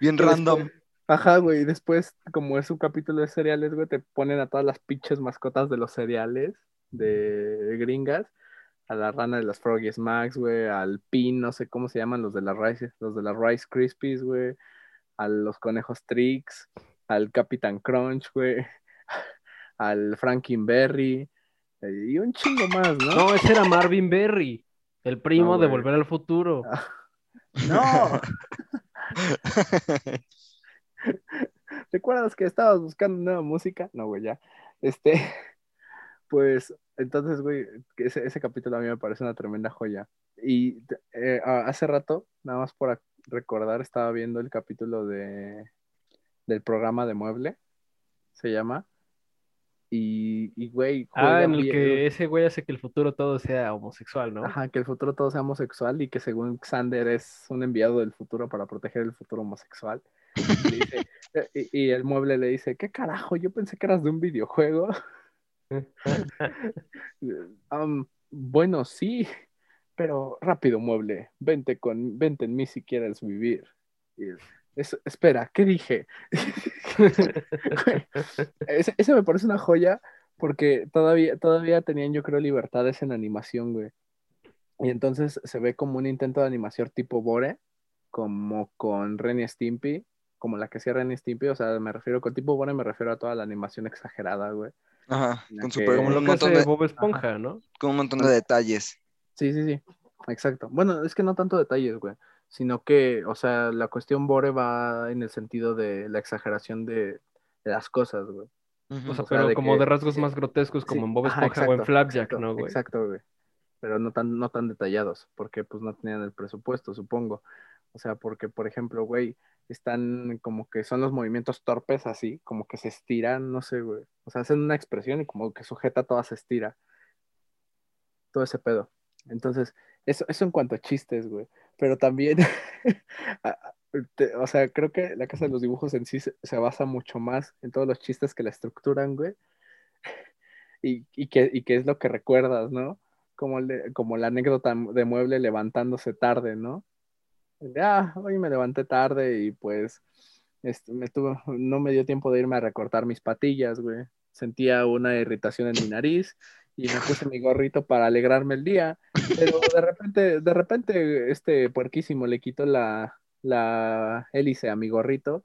Bien Y después- random. Ajá, güey, y después, como es un capítulo de cereales, güey, te ponen a todas las pinches mascotas de los cereales de gringas, a la rana de las Froggy Smacks, güey, al Pin, no sé cómo se llaman los de las Rice, los de las Rice Krispies, güey, a los conejos Trix, al Capitán Crunch, güey, al Frankenberry, eh, y un chingo más, ¿no? No, ese era Marvin Berry, el primo No, de. Volver al Futuro. Ah. No. ¿Recuerdas que estabas buscando nueva música? No, güey, ya. Este, pues, entonces, güey, que ese, ese capítulo a mí me parece una tremenda joya. Y eh, hace rato, nada más por recordar, estaba viendo el capítulo de del programa de mueble, se llama. Y, y güey, Ah, en el bien- que ese güey hace que el futuro todo sea homosexual, ¿no? Ajá, que el futuro todo sea homosexual y que según Xander es un enviado del futuro para proteger el futuro homosexual. Y, le dice- y- y el mueble le dice, ¿qué carajo? Yo pensé que eras de un videojuego. "Am, bueno, sí, pero rápido, mueble, vente con, vente en mí si quieres vivir. "Es- espera, ¿qué dije? Ese me parece una joya porque todavía, todavía tenían, yo creo, libertades en animación, güey. Y entonces se ve como un intento de animación tipo Bore, como con Ren y Stimpy, como la que hacía Ren y Stimpy, o sea, me refiero con tipo Bore, me refiero a toda la animación exagerada, güey. Ajá, con, que- super- Como un lo que montón hace de, Bob Esponja, ¿no? con un montón de detalles. Sí, sí, sí, exacto. Bueno, es que no tanto detalles, güey, sino que, o sea, la cuestión Bore va en el sentido de la exageración de, de las cosas, güey. O sea, O sea, pero de como que- de rasgos sí. más grotescos como Sí, en Bob ajá, Esponja o en Flapjack, exacto, ¿no, güey? Exacto, güey. Pero no tan, no tan detallados, porque pues no tenían el presupuesto, supongo. O sea, porque, por ejemplo, güey, están como que son los movimientos torpes así, como que se estiran, no sé, güey. O sea, hacen una expresión y como que sujeta toda se estira. Todo ese pedo. Entonces, eso, eso en cuanto a chistes, güey. Pero también, o sea, creo que la casa de los dibujos en sí se, basa mucho más en todos los chistes que la estructuran, güey. Y, y, que, y es lo que recuerdas, ¿no? Como, como la anécdota de mueble levantándose tarde, ¿no? De, ah, hoy me levanté tarde y pues este, me tuvo, no me dio tiempo de irme a recortar mis patillas, güey. Sentía una irritación en mi nariz y me puse mi gorrito para alegrarme el día, pero de repente, de repente, este puerquísimo le quitó la, la hélice a mi gorrito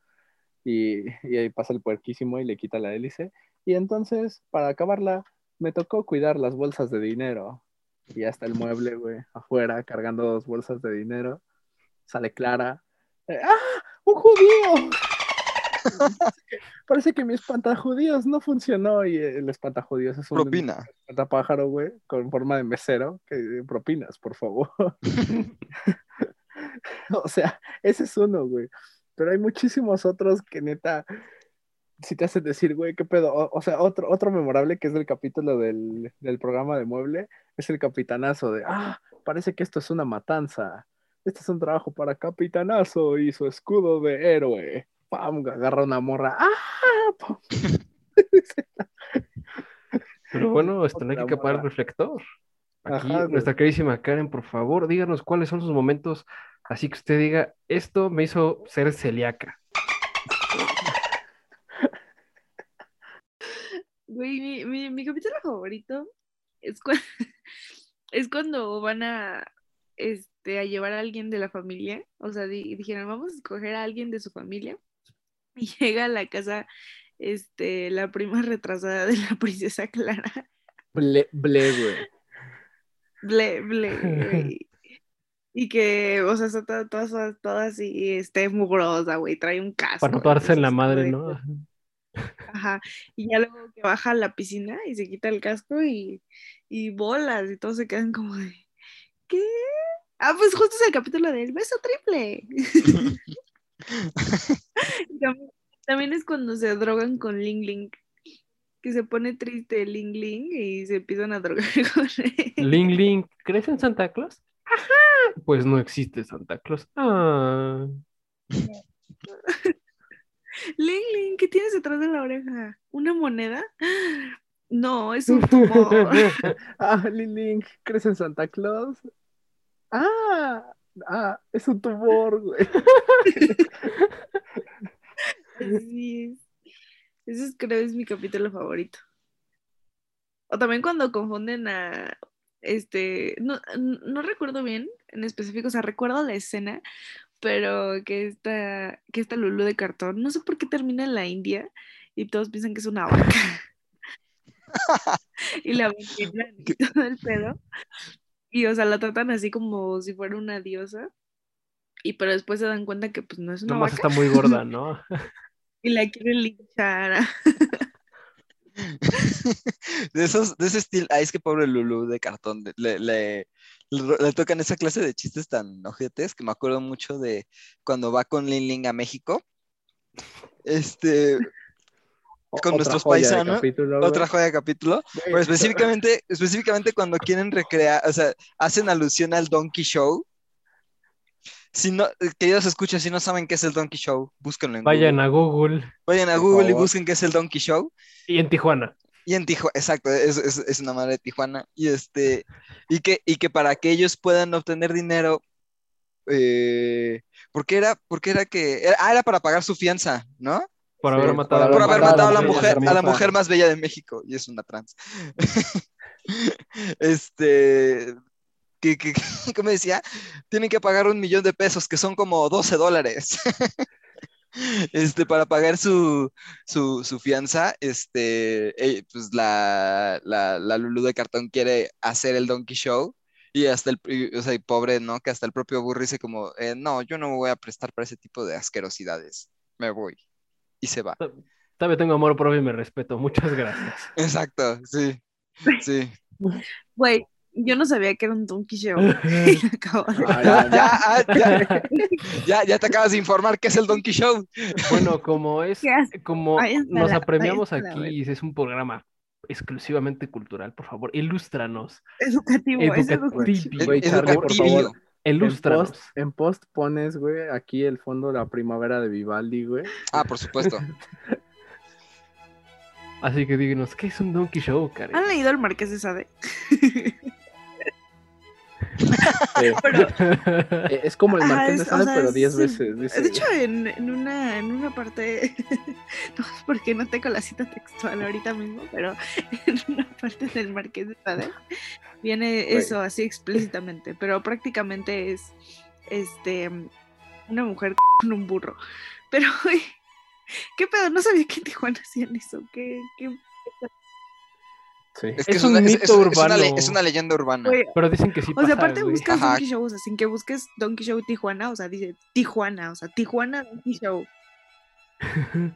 y, y ahí pasa el puerquísimo y le quita la hélice. Y entonces, para acabarla, me tocó cuidar las bolsas de dinero. Y hasta el mueble, güey, afuera, cargando dos bolsas de dinero. Sale Clara. eh, ¡Ah! ¡Un judío! Parece que, mi espantajudíos no funcionó. Y el espantajudíos es un Propina. espantapájaro, güey, con forma de mesero. Que propinas, por favor. o sea, ese es uno, güey. Pero hay muchísimos otros que neta si te hacen decir, güey, qué pedo. O, o sea, otro, otro memorable que es del capítulo del, del programa de mueble es el capitanazo de, ah, parece que esto es una matanza. Este es un trabajo para capitanazo y su escudo de héroe. Pam, agarra una morra. ¡Ah! Pam. Pero bueno, este, no hay que capar el reflector. Aquí, Ajá, nuestra queridísima Karen, por favor, díganos cuáles son sus momentos, así que usted diga, esto me hizo ser celíaca. Güey, mi, mi, mi capítulo favorito es, cua- es cuando van a, este, a llevar a alguien de la familia. O sea, di- dijeron, vamos a escoger a alguien de su familia. Y llega a la casa este, la prima retrasada de la princesa Clara. Ble, ble, güey. Ble, ble, güey. Y que, o sea, está toda, toda, toda así, este, mugrosa, güey, trae un casco. Para no darse en la madre, ¿no? Ajá, y ya luego que baja a la piscina y se quita el casco y, y bolas y todos se quedan como de, ¿qué? Ah, pues justo es el capítulo del beso triple. También, también es cuando se drogan con Ling Ling, que se pone triste Ling Ling y se empiezan a drogar con él. Ling Ling, ¿crees en Santa Claus? Ajá. Pues no existe Santa Claus. Ah. Ling Ling, ¿qué tienes detrás de la oreja? ¿Una moneda? No, es un tumor. Ah, Lilink, ¿crees en Santa Claus? Ah, ah, es un tumor, güey. Así es. Ese es, creo es mi capítulo favorito. O también cuando confunden a este, no, no recuerdo bien en específico, o sea, recuerdo la escena, pero que esta, que esta Lulu de cartón, no sé por qué termina en la India y todos piensan que es una vaca. y la ventilan y todo el pedo. Y o sea, la tratan así como si fuera una diosa. Y pero después se dan cuenta que pues no es una Nomás vaca. está muy gorda, ¿no? Y la quieren linchar. De esos, de ese estilo, ay, es que pobre Lulu de cartón, de- le, le, le- tocan esa clase de chistes tan ojetes que me acuerdo mucho de cuando va con Lin Ling a México. Este, con nuestros paisanos, otra joya de capítulo, pero específicamente, específicamente cuando quieren recrear, o sea, hacen alusión al Donkey Show. Si no, queridos escuchas, si no saben qué es el Donkey Show, búsquenlo en Vayan Google. a Google Vayan a Google y busquen qué es el Donkey Show. y en Tijuana. Y en Tijuana, exacto, es, es, es una madre de Tijuana. Y este, y que, y que para que ellos puedan obtener dinero, eh, porque era, porque era que, era- ah, era para pagar su fianza, ¿no? Por haber matado a Por la haber mujer matado a la más bella mujer, de a la México. mujer más bella de México, y es una trans. Este, que, que, ¿cómo decía? Tienen que pagar un millón de pesos, que son como 12 dólares. Este, para pagar su, su, su fianza, este, eh, pues la, la, la Lulu de cartón quiere hacer el Donkey Show y hasta el, y, o sea, y pobre, ¿no? Que hasta el propio Burro dice como, eh, no, yo no me voy a prestar para ese tipo de asquerosidades, me voy. Y se va. Todavía tengo amor propio y me respeto. Muchas gracias. Exacto, sí, sí. Güey, yo no sabía que era un Donkey Show. Ah, Ya, ya, ya, ah, ya, ya, te acabas de informar que es el Donkey Show. Bueno, como es, ¿Qué como nos apremiamos aquí y es un programa exclusivamente cultural, por favor, ilústranos. Educativo, es educativo. Educativo. Güey, Charlie, por Educativo. En Ilústranos. post, en post pones, güey, aquí el fondo de la primavera de Vivaldi, güey. Ah, por supuesto. Así que díganos, ¿qué es un Donkey Show, Karen? ¿Han leído el Marqués de Sade? Eh, Pero, es como el Marqués de Sade, pero 10 sí. veces. dice. de hecho, en, en una, en una parte, no es porque no tengo la cita textual ahorita mismo, pero en una parte del Marqués de Sade viene eso así explícitamente, pero prácticamente es este una mujer con un burro. Pero, ¿qué pedo? No sabía que en Tijuana hacían eso. ¿Qué, qué Sí. Es que Es es, un una, mito es- una urbano. es una leyenda urbana. Pero dicen que sí O sea, aparte güey. buscas Ajá. Donkey Show, o sea, sin que busques Donkey Show Tijuana, o sea, dice Tijuana, o sea, Tijuana Donkey Show.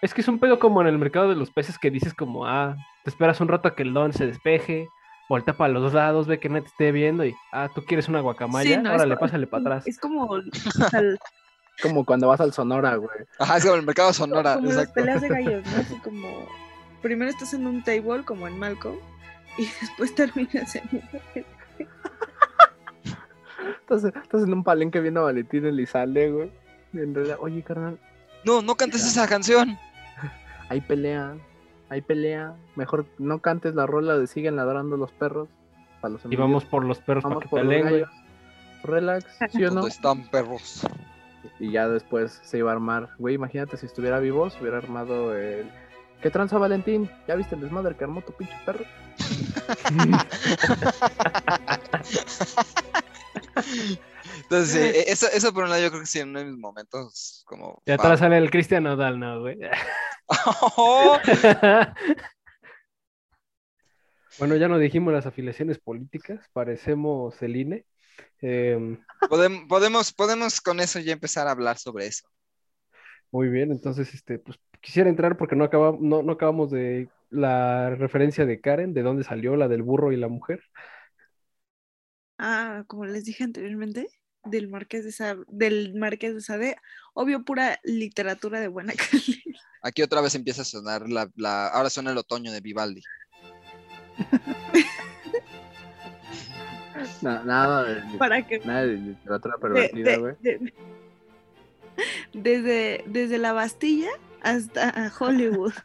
Es que es un pedo como en el mercado de los peces que dices como, ah, te esperas un rato a que el don se despeje, voltea para los lados, ve que nadie te esté viendo y, ah, tú quieres una guacamaya, Sí, no, órale, pásale para atrás. Es como, Como cuando vas al Sonora, güey. Ajá, es como el mercado Sonora, como las exacto. peleas de gallos, ¿no? Así como, primero estás en un table, como en Malcolm, y después terminas en un... Estás, estás en un palenque viendo a Valentín Elizalde, güey. Y en realidad, oye, carnal, No, no cantes esa canción. ahí pelean. hay pelea. Mejor no cantes la rola de siguen ladrando los perros. Para los Y vamos por los perros para Vamos que por peleen, güey. Relax, ¿sí o no? ¿Dónde están perros? Y ya después se iba a armar. Güey, imagínate si estuviera vivo, se hubiera armado el. ¿Qué tranza Valentín? ¿Ya viste el desmadre que armó tu pinche perro? Entonces, eh, eso, eso por un lado yo creo que sí, en uno de mis momentos como... Y atrás sale el Cristian Nodal, ¿no, güey? ¡Oh! bueno, ya nos dijimos las afiliaciones políticas, parecemos el INE. Em, Podem- podemos, podemos con eso ya empezar a hablar sobre eso. muy bien, entonces, este, pues quisiera entrar porque no, acaba, no, no acabamos de la referencia de Karen, de dónde salió la del burro y la mujer. Ah, como les dije anteriormente, del Marqués de Sade, del Marqués de Sade, obvio pura literatura de buena calidad. Aquí otra vez empieza a sonar la, la- ahora suena el otoño de Vivaldi. Na- nada de, Para que nada de literatura pervertida, de- güey. de- desde, desde la Bastilla hasta Hollywood.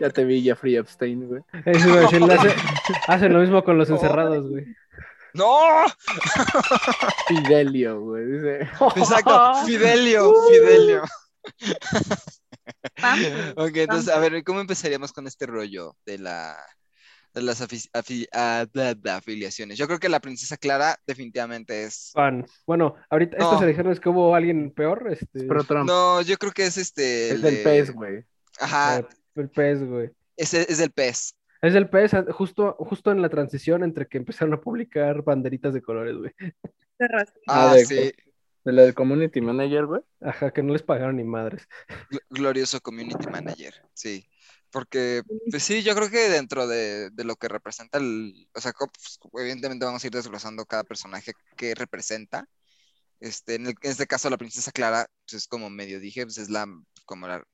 Ya te vi Jeffrey Epstein, güey. Eso le hace- hacen lo mismo con los encerrados, güey. ¡No! Fidelio, güey. Dice. Exacto, Fidelio, Fidelio. Pam. Ok, entonces, a ver, ¿cómo empezaríamos con este rollo de la de las afi- afi- ah, afiliaciones? Yo creo que la princesa Clara definitivamente es. Fan. Bueno, ahorita esto No. se dijeron es que hubo alguien peor, este, Pero Trump. No, yo creo que es este. es el del de- pez, güey. Ajá, eh, el pez, güey. ese es del pez. Es el pez an- justo, justo en la transición entre que empezaron a publicar banderitas de colores, güey. Ah, de- sí, De la del community manager, güey. Ajá, que no les pagaron ni madres. gl- glorioso community manager, sí. Porque, pues sí, yo creo que dentro de, de lo que representa el, o sea, pues, evidentemente vamos a ir desglosando cada personaje que representa. Este, en, el- en este caso, la princesa Clara, pues es como medio dije, pues es la, como la,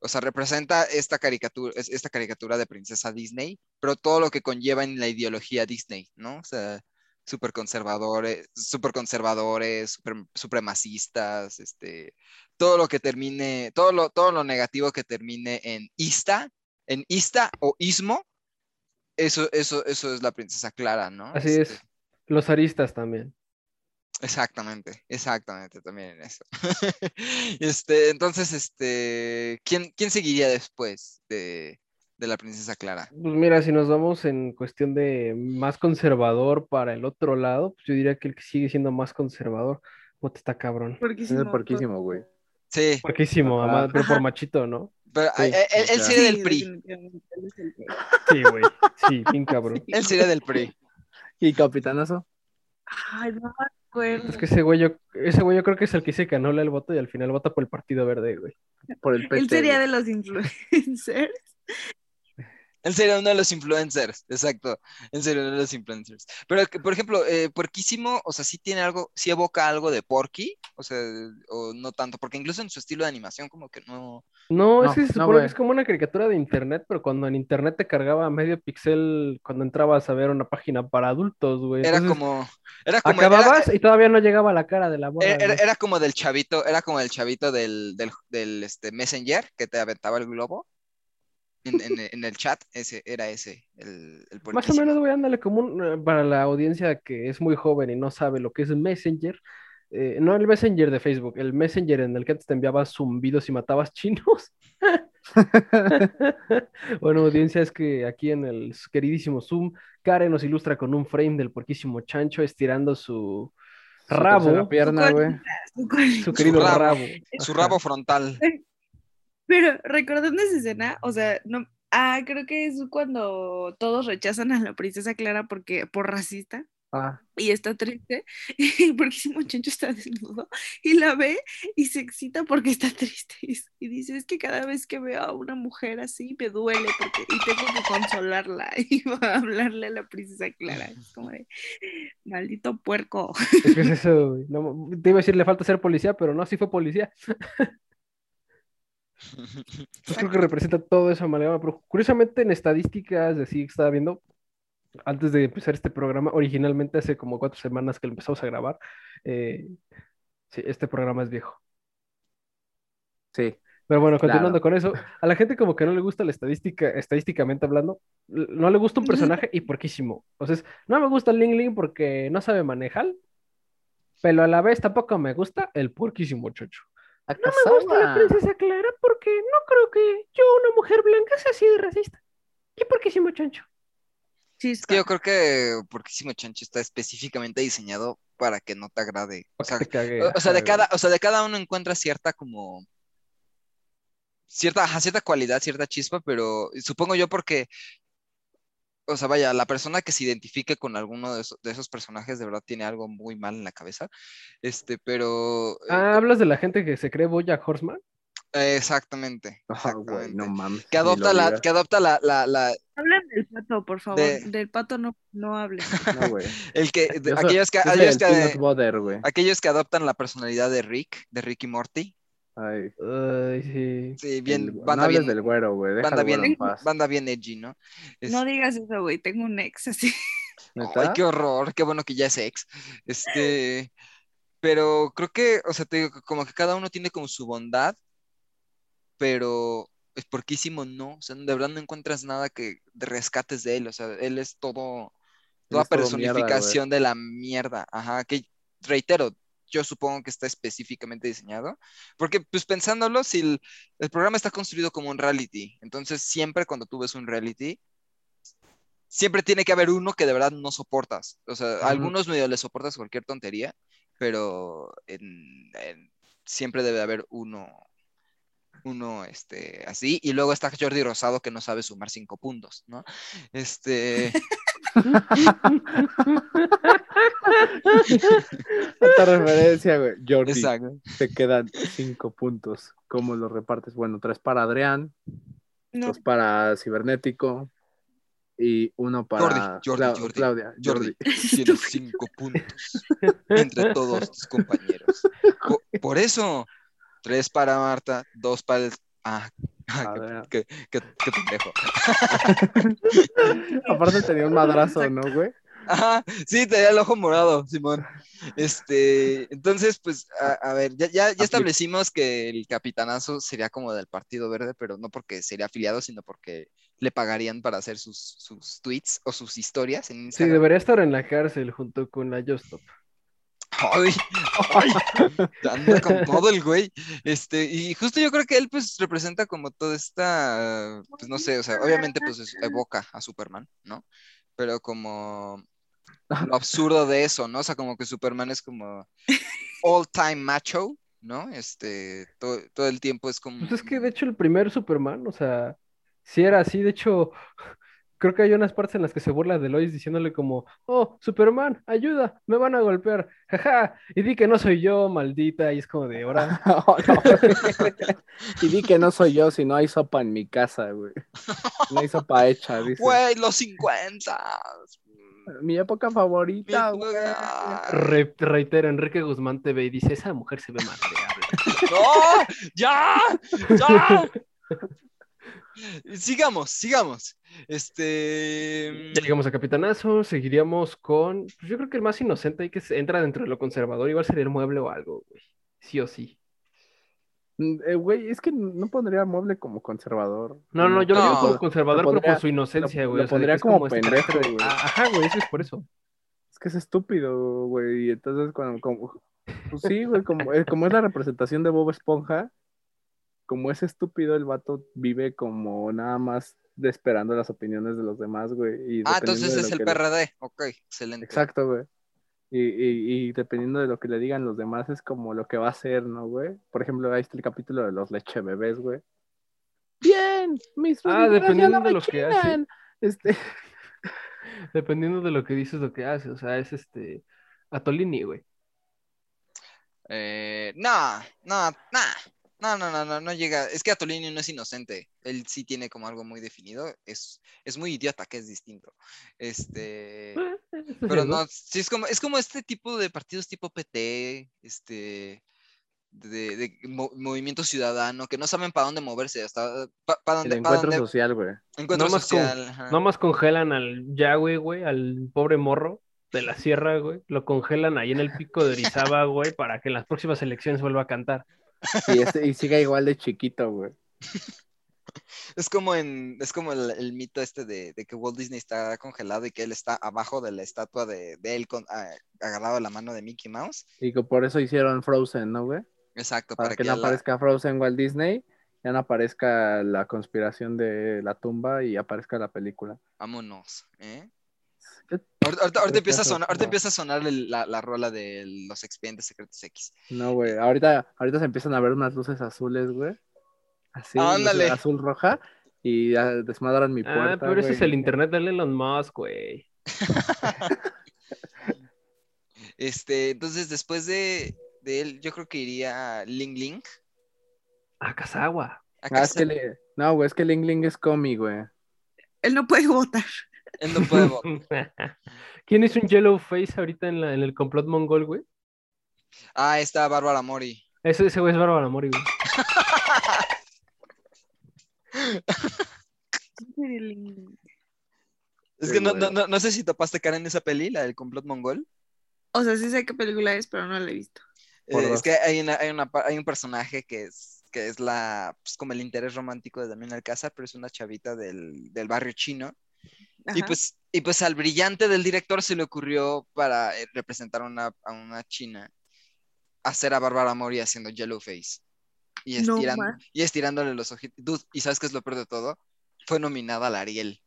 o sea, representa esta caricatura, es- esta caricatura de princesa Disney, pero todo lo que conlleva en la ideología Disney, ¿no? O sea, súper conservadores, súper conservadores, super- supremacistas, este, todo lo que termine, todo lo, todo lo negativo que termine en ista, en ista o ismo, eso, eso, eso es la princesa Clara, ¿no? Así Este, es. Los aristas también. Exactamente, exactamente, también en eso. Este, entonces, este, ¿quién, quién seguiría después de, de la princesa Clara? Pues mira, si nos vamos en cuestión de más conservador para el otro lado, pues yo diría que el que sigue siendo más conservador, bote está cabrón. Porque Es el porquísimo, güey. Sí, Porquísimo, pero por machito, ¿no? pero Sí, él, él- él o sea. sería del PRI, Sí, güey. Sí, bien cabrón. él sería del PRI. ¿Y capitanazo? Ay, no me acuerdo. Es que ese güey, yo, ese güey yo creo que es el que dice que anula el voto y al final vota por el Partido Verde, güey. Por el PT. Él sería güey. de los influencers. Él sería uno de los influencers, exacto. Él sería uno de los influencers. Pero, por ejemplo, eh, Porquísimo, o sea, sí tiene algo, sí evoca algo de Porky, o sea, o no tanto, porque incluso en su estilo de animación como que no... No, es No, que se no, supone güey. que es como una caricatura de internet, pero cuando en internet te cargaba medio pixel cuando entrabas a ver una página para adultos, güey. Era Entonces, como... Era como... era- acababas y todavía no llegaba la cara de la morra, Era, era- era como del chavito, era como el chavito del, del, del, este, Messenger que te aventaba el globo en, en- en el chat. Ese era ese, el, el Más o menos, güey, ándale como un, eh, para la audiencia que es muy joven y no sabe lo que es Messenger. eh, no el Messenger de Facebook, el Messenger en el que antes te enviabas zumbidos y matabas chinos. Bueno, audiencia, es que aquí en el queridísimo Zoom, Karen nos ilustra con un frame del porquísimo chancho estirando su Su rabo, pierna, güey. Su su querido rabo, rabo. Su rabo frontal. Pero recordando esa escena, o sea, no, ah, creo que es cuando todos rechazan a la princesa Clara porque por racista Ah, y está triste porque ese muchacho está desnudo y la ve y se excita porque está triste y, dice es que cada vez que veo a una mujer así me duele porque y tengo que consolarla y va a hablarle a la princesa Clara es como de maldito puerco Es que es eso. No, te iba a decir, le falta ser policía, pero no, sí fue policía. Yo creo que representa todo eso, amalgama, pero curiosamente en estadísticas, así que estaba viendo, antes de empezar este programa, originalmente hace como cuatro semanas que lo empezamos a grabar, eh, sí, este programa es viejo. sí. Pero bueno, continuando Claro. con eso, a la gente como que no le gusta la estadística, estadísticamente hablando, no le gusta un personaje y porquísimo. O sea, es, no me gusta el Ling Ling porque no sabe manejar, pero a la vez tampoco me gusta el porquísimo chocho. No me gusta la princesa Clara porque no creo que yo, una mujer blanca, sea así de racista. Y porquísimo choncho. Es que yo creo que Porquísimo Chancho está específicamente diseñado para que no te agrade. O sea, Te cagué, o, o sea, de cada, o sea, de cada uno encuentras cierta como cierta, ajá, cierta cualidad, cierta chispa, pero supongo yo porque, o sea, vaya, la persona que se identifique con alguno de, esos- de esos personajes de verdad tiene algo muy mal en la cabeza. Este, pero eh, Ah, ¿hablas de la gente que se cree Boya Horseman? eh, exactamente, Ah, güey, exactamente. no mames. Que adopta la, que adopta la, la, la, Hablen del pato, por favor. De- Del pato no, no hablen. No, güey. el que, de- Yo soy- aquellos que, aquellos el que, aquellos que adoptan la personalidad de Rick, de Rick y Morty. Ay, Ay, sí. Sí, bien, el- no banda hables bien, del güero, güey. Banda bien, en paz. banda bien edgy, ¿no? Es- No digas eso, güey. Tengo un ex así. ¿Neta? Ay, qué horror, qué bueno que ya es ex. Este, pero creo que, o sea, te digo, como que cada uno tiene como su bondad, pero es porquísimo, no. O sea, de verdad no encuentras nada que rescates de él. O sea, él es todo, toda es todo mierda, personificación de la mierda. Ajá, que reitero, yo supongo que está específicamente diseñado. Porque, pues pensándolo, si el, el programa está construido como un reality, entonces siempre cuando tú ves un reality, siempre tiene que haber uno que de verdad no soportas. O sea, algunos medio le soportas cualquier tontería, pero en- en- siempre debe haber uno, uno este, así. Y luego está Jordi Rosado que no sabe sumar cinco puntos, ¿no? Este, Esta referencia, güey. Jordi, exacto. te quedan cinco puntos. ¿Cómo los repartes? Bueno, tres para Adrián, No, dos para Cibernético y uno para Jordi, Jordi, Jordi, Claudia. Jordi, tienes cinco puntos entre todos tus compañeros. Po- Por, eso, tres para Marta, dos para el... Ah, qué- Adrián. qué, qué- qué pendejo. Aparte tenía un madrazo, ¿no, güey? Ajá, sí, tenía el ojo morado, Simón. Este, entonces, pues, a, a ver, ya, ya, ya establecimos que el capitanazo sería como del Partido Verde, pero no porque sería afiliado, sino porque le pagarían para hacer sus, sus tweets o sus historias en Sí, debería estar en la cárcel junto con la Justop. Ay, ay, anda con todo el güey. Este, y justo yo creo que él pues representa como toda esta, pues no sé, o sea, obviamente pues es- evoca a Superman, ¿no? Pero como lo absurdo de eso, ¿no? O sea, como que Superman es como all time macho, ¿no? Este, todo, todo el tiempo es como... Pues es que de hecho el primer Superman, o sea, sí era así, de hecho, creo que hay unas partes en las que se burla de Lois diciéndole como, oh, Superman, ayuda, me van a golpear, jaja, y di que no soy yo, maldita, y es como de ahora. Oh, y di que no soy yo, si no hay sopa en mi casa, güey. No hay sopa hecha, dice. Güey, los 50. Mi época favorita, Mi- güey. Re- reitero, Enrique Guzmán TV y dice, esa mujer se ve madreable. ¡No! ¡Ya! ¡Ya! Sigamos, sigamos. Este. Ya llegamos a Capitanazo, seguiríamos con, pues yo creo que el más inocente ahí que entra dentro de lo conservador, igual sería el mueble o algo, güey. Sí o sí. Mm, eh, Güey, es que no pondría mueble como conservador. No, no, yo lo digo como conservador, pero por su inocencia, lo- güey. lo o sea, pondría como pendejo, de- güey. Ah, Ajá, güey, eso es por eso. Es que es estúpido, güey. Y entonces, cuando, como, pues sí, güey, como, eh, como es la representación de Bob Esponja, como es estúpido, el vato vive como nada más de esperando las opiniones de los demás, güey. y Ah, entonces es el le- PRD. Ok, excelente. Exacto, güey. Y, y, y dependiendo de lo que le digan los demás, es como lo que va a hacer, ¿no, güey? Por ejemplo, ahí está el capítulo de los leche bebés, güey. Bien, mis Ah, dependiendo de lo que hace. Este, Dependiendo de lo que dices, lo que hace. O sea, es este. Atolini, güey. Eh, no, no, no, no, no, no, no, no llega. Es que Atolini no es inocente. Él sí tiene como algo muy definido. Es, es muy idiota, que es distinto. Este. Pero no, sí es como, es como este tipo de partidos tipo PT, este, de, de mo- movimiento ciudadano, que no saben para dónde moverse, hasta para el dónde, pa' encuentro dónde- social, güey. encuentro Nomás con- social. ajá. Nomás congelan al Yahweh, güey, al pobre morro de la sierra, güey. Lo congelan ahí en el pico de Orizaba, güey, para que en las próximas elecciones vuelva a cantar. Y, este, y siga igual de chiquito, güey. Es como en, es como el, el mito este de, de que Walt Disney está congelado y que él está abajo de la estatua de, de él con, agarrado de la mano de Mickey Mouse. Y que por eso hicieron Frozen, ¿no, güey? Exacto, Para, para, que, que, no la- aparezca Frozen Walt Disney, ya no aparezca la conspiración de la tumba y aparezca la película. vámonos, ¿eh? Ahorita, ahorita- ahorita ¿Qué empieza a sonar, ahorita No. empieza a sonar el- la, la rola de los expedientes secretos X. No, güey. Ahorita, ahorita se empiezan a ver unas luces azules, güey. Así, Ándale. azul roja. Y desmadran mi puerta. Ah, pero ese es el internet de Elon Musk, güey. Este, entonces después de, de él, yo creo que iría Ling Ling. A Kazawa. A Ah, es que le- No, güey, es que Ling Ling es comi, güey. Él no puede votar. Él no puede votar. ¿Quién es un yellow face ahorita en, la- en el complot mongol, güey? Ah, está Bárbara Mori. Ese, ese güey es Bárbara Mori, güey. Es que no, no, no, no sé si topaste cara en esa peli, la del complot mongol. O sea, sí sé qué película es, pero no la he visto. Eh, es que hay, una, hay, una hay un personaje que es, que es la, pues, como el interés romántico de Damián Alcázar, pero es una chavita del, del barrio chino. Y pues, y pues al brillante del director se le ocurrió para eh, representar a una, a una china hacer a Bárbara Mori haciendo Yellowface. Y, No estiran- ma- y estirándole los ojitos. ¿y sabes qué es lo peor de todo? Fue nominada al Ariel.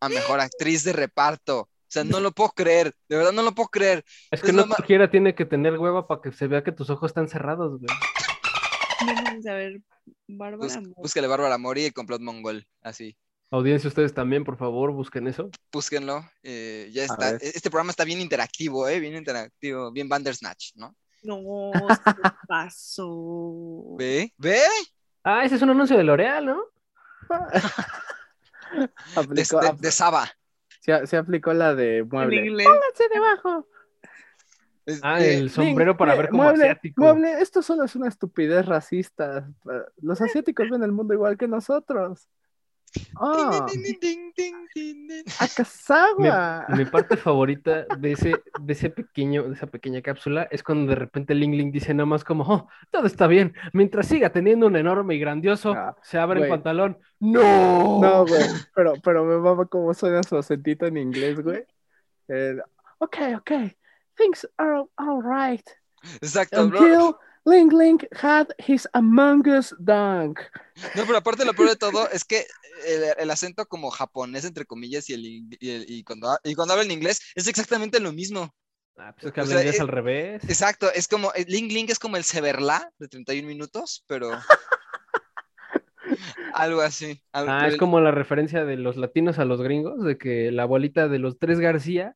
A mejor actriz de reparto. O sea, no lo puedo creer. De verdad no lo puedo creer. Es que Es no cualquiera tiene que tener hueva para que se vea que tus ojos están cerrados, güey. Vamos a ver, Bárbara. Mori. búscale Bárbara Mori y el complot mongol. Así. Audiencia, ustedes también, por favor, busquen eso. Búsquenlo. eh, ya está. Este programa está bien interactivo, ¿eh? Bien interactivo. Bien Bandersnatch, ¿no? No, se pasó. ¿Ve? ¿Ve? Ah, ese es un anuncio de L'Oreal, ¿no? De, Aplicó, de- de Saba. se, se aplicó la de En mueble. inglés. Pónganse debajo. Es- Ah, eh, el sombrero para Eh, ver como mueble, asiático. Mueble, esto solo es una estupidez racista. Los asiáticos ven el mundo igual que nosotros. Ah, Ding, ding, ding, ding, ding, ding. a Kazawa. Mi parte favorita de ese, de ese pequeño, de esa pequeña cápsula es cuando de repente Ling Ling dice nada más como, oh, todo está bien, mientras siga teniendo un enorme y grandioso, Ah, se abre el pantalón. ¡No! No, güey, pero, pero me mama cómo suena su acentito en inglés, güey. Ok, ok, things are all right. Exacto, bro. Ling Ling had his Among Us dunk. No, pero aparte lo peor de todo es que el, el acento como japonés, entre comillas, y, el, y, el- y cuando, y cuando habla en inglés es exactamente lo mismo. Ah, pues es que habla inglés eh, al revés. Exacto, es como, eh, Ling Ling es como el Severla de 31 minutos, pero... algo así. algo- Ah, es el- como la referencia de los latinos a los gringos, de que la abuelita de los tres García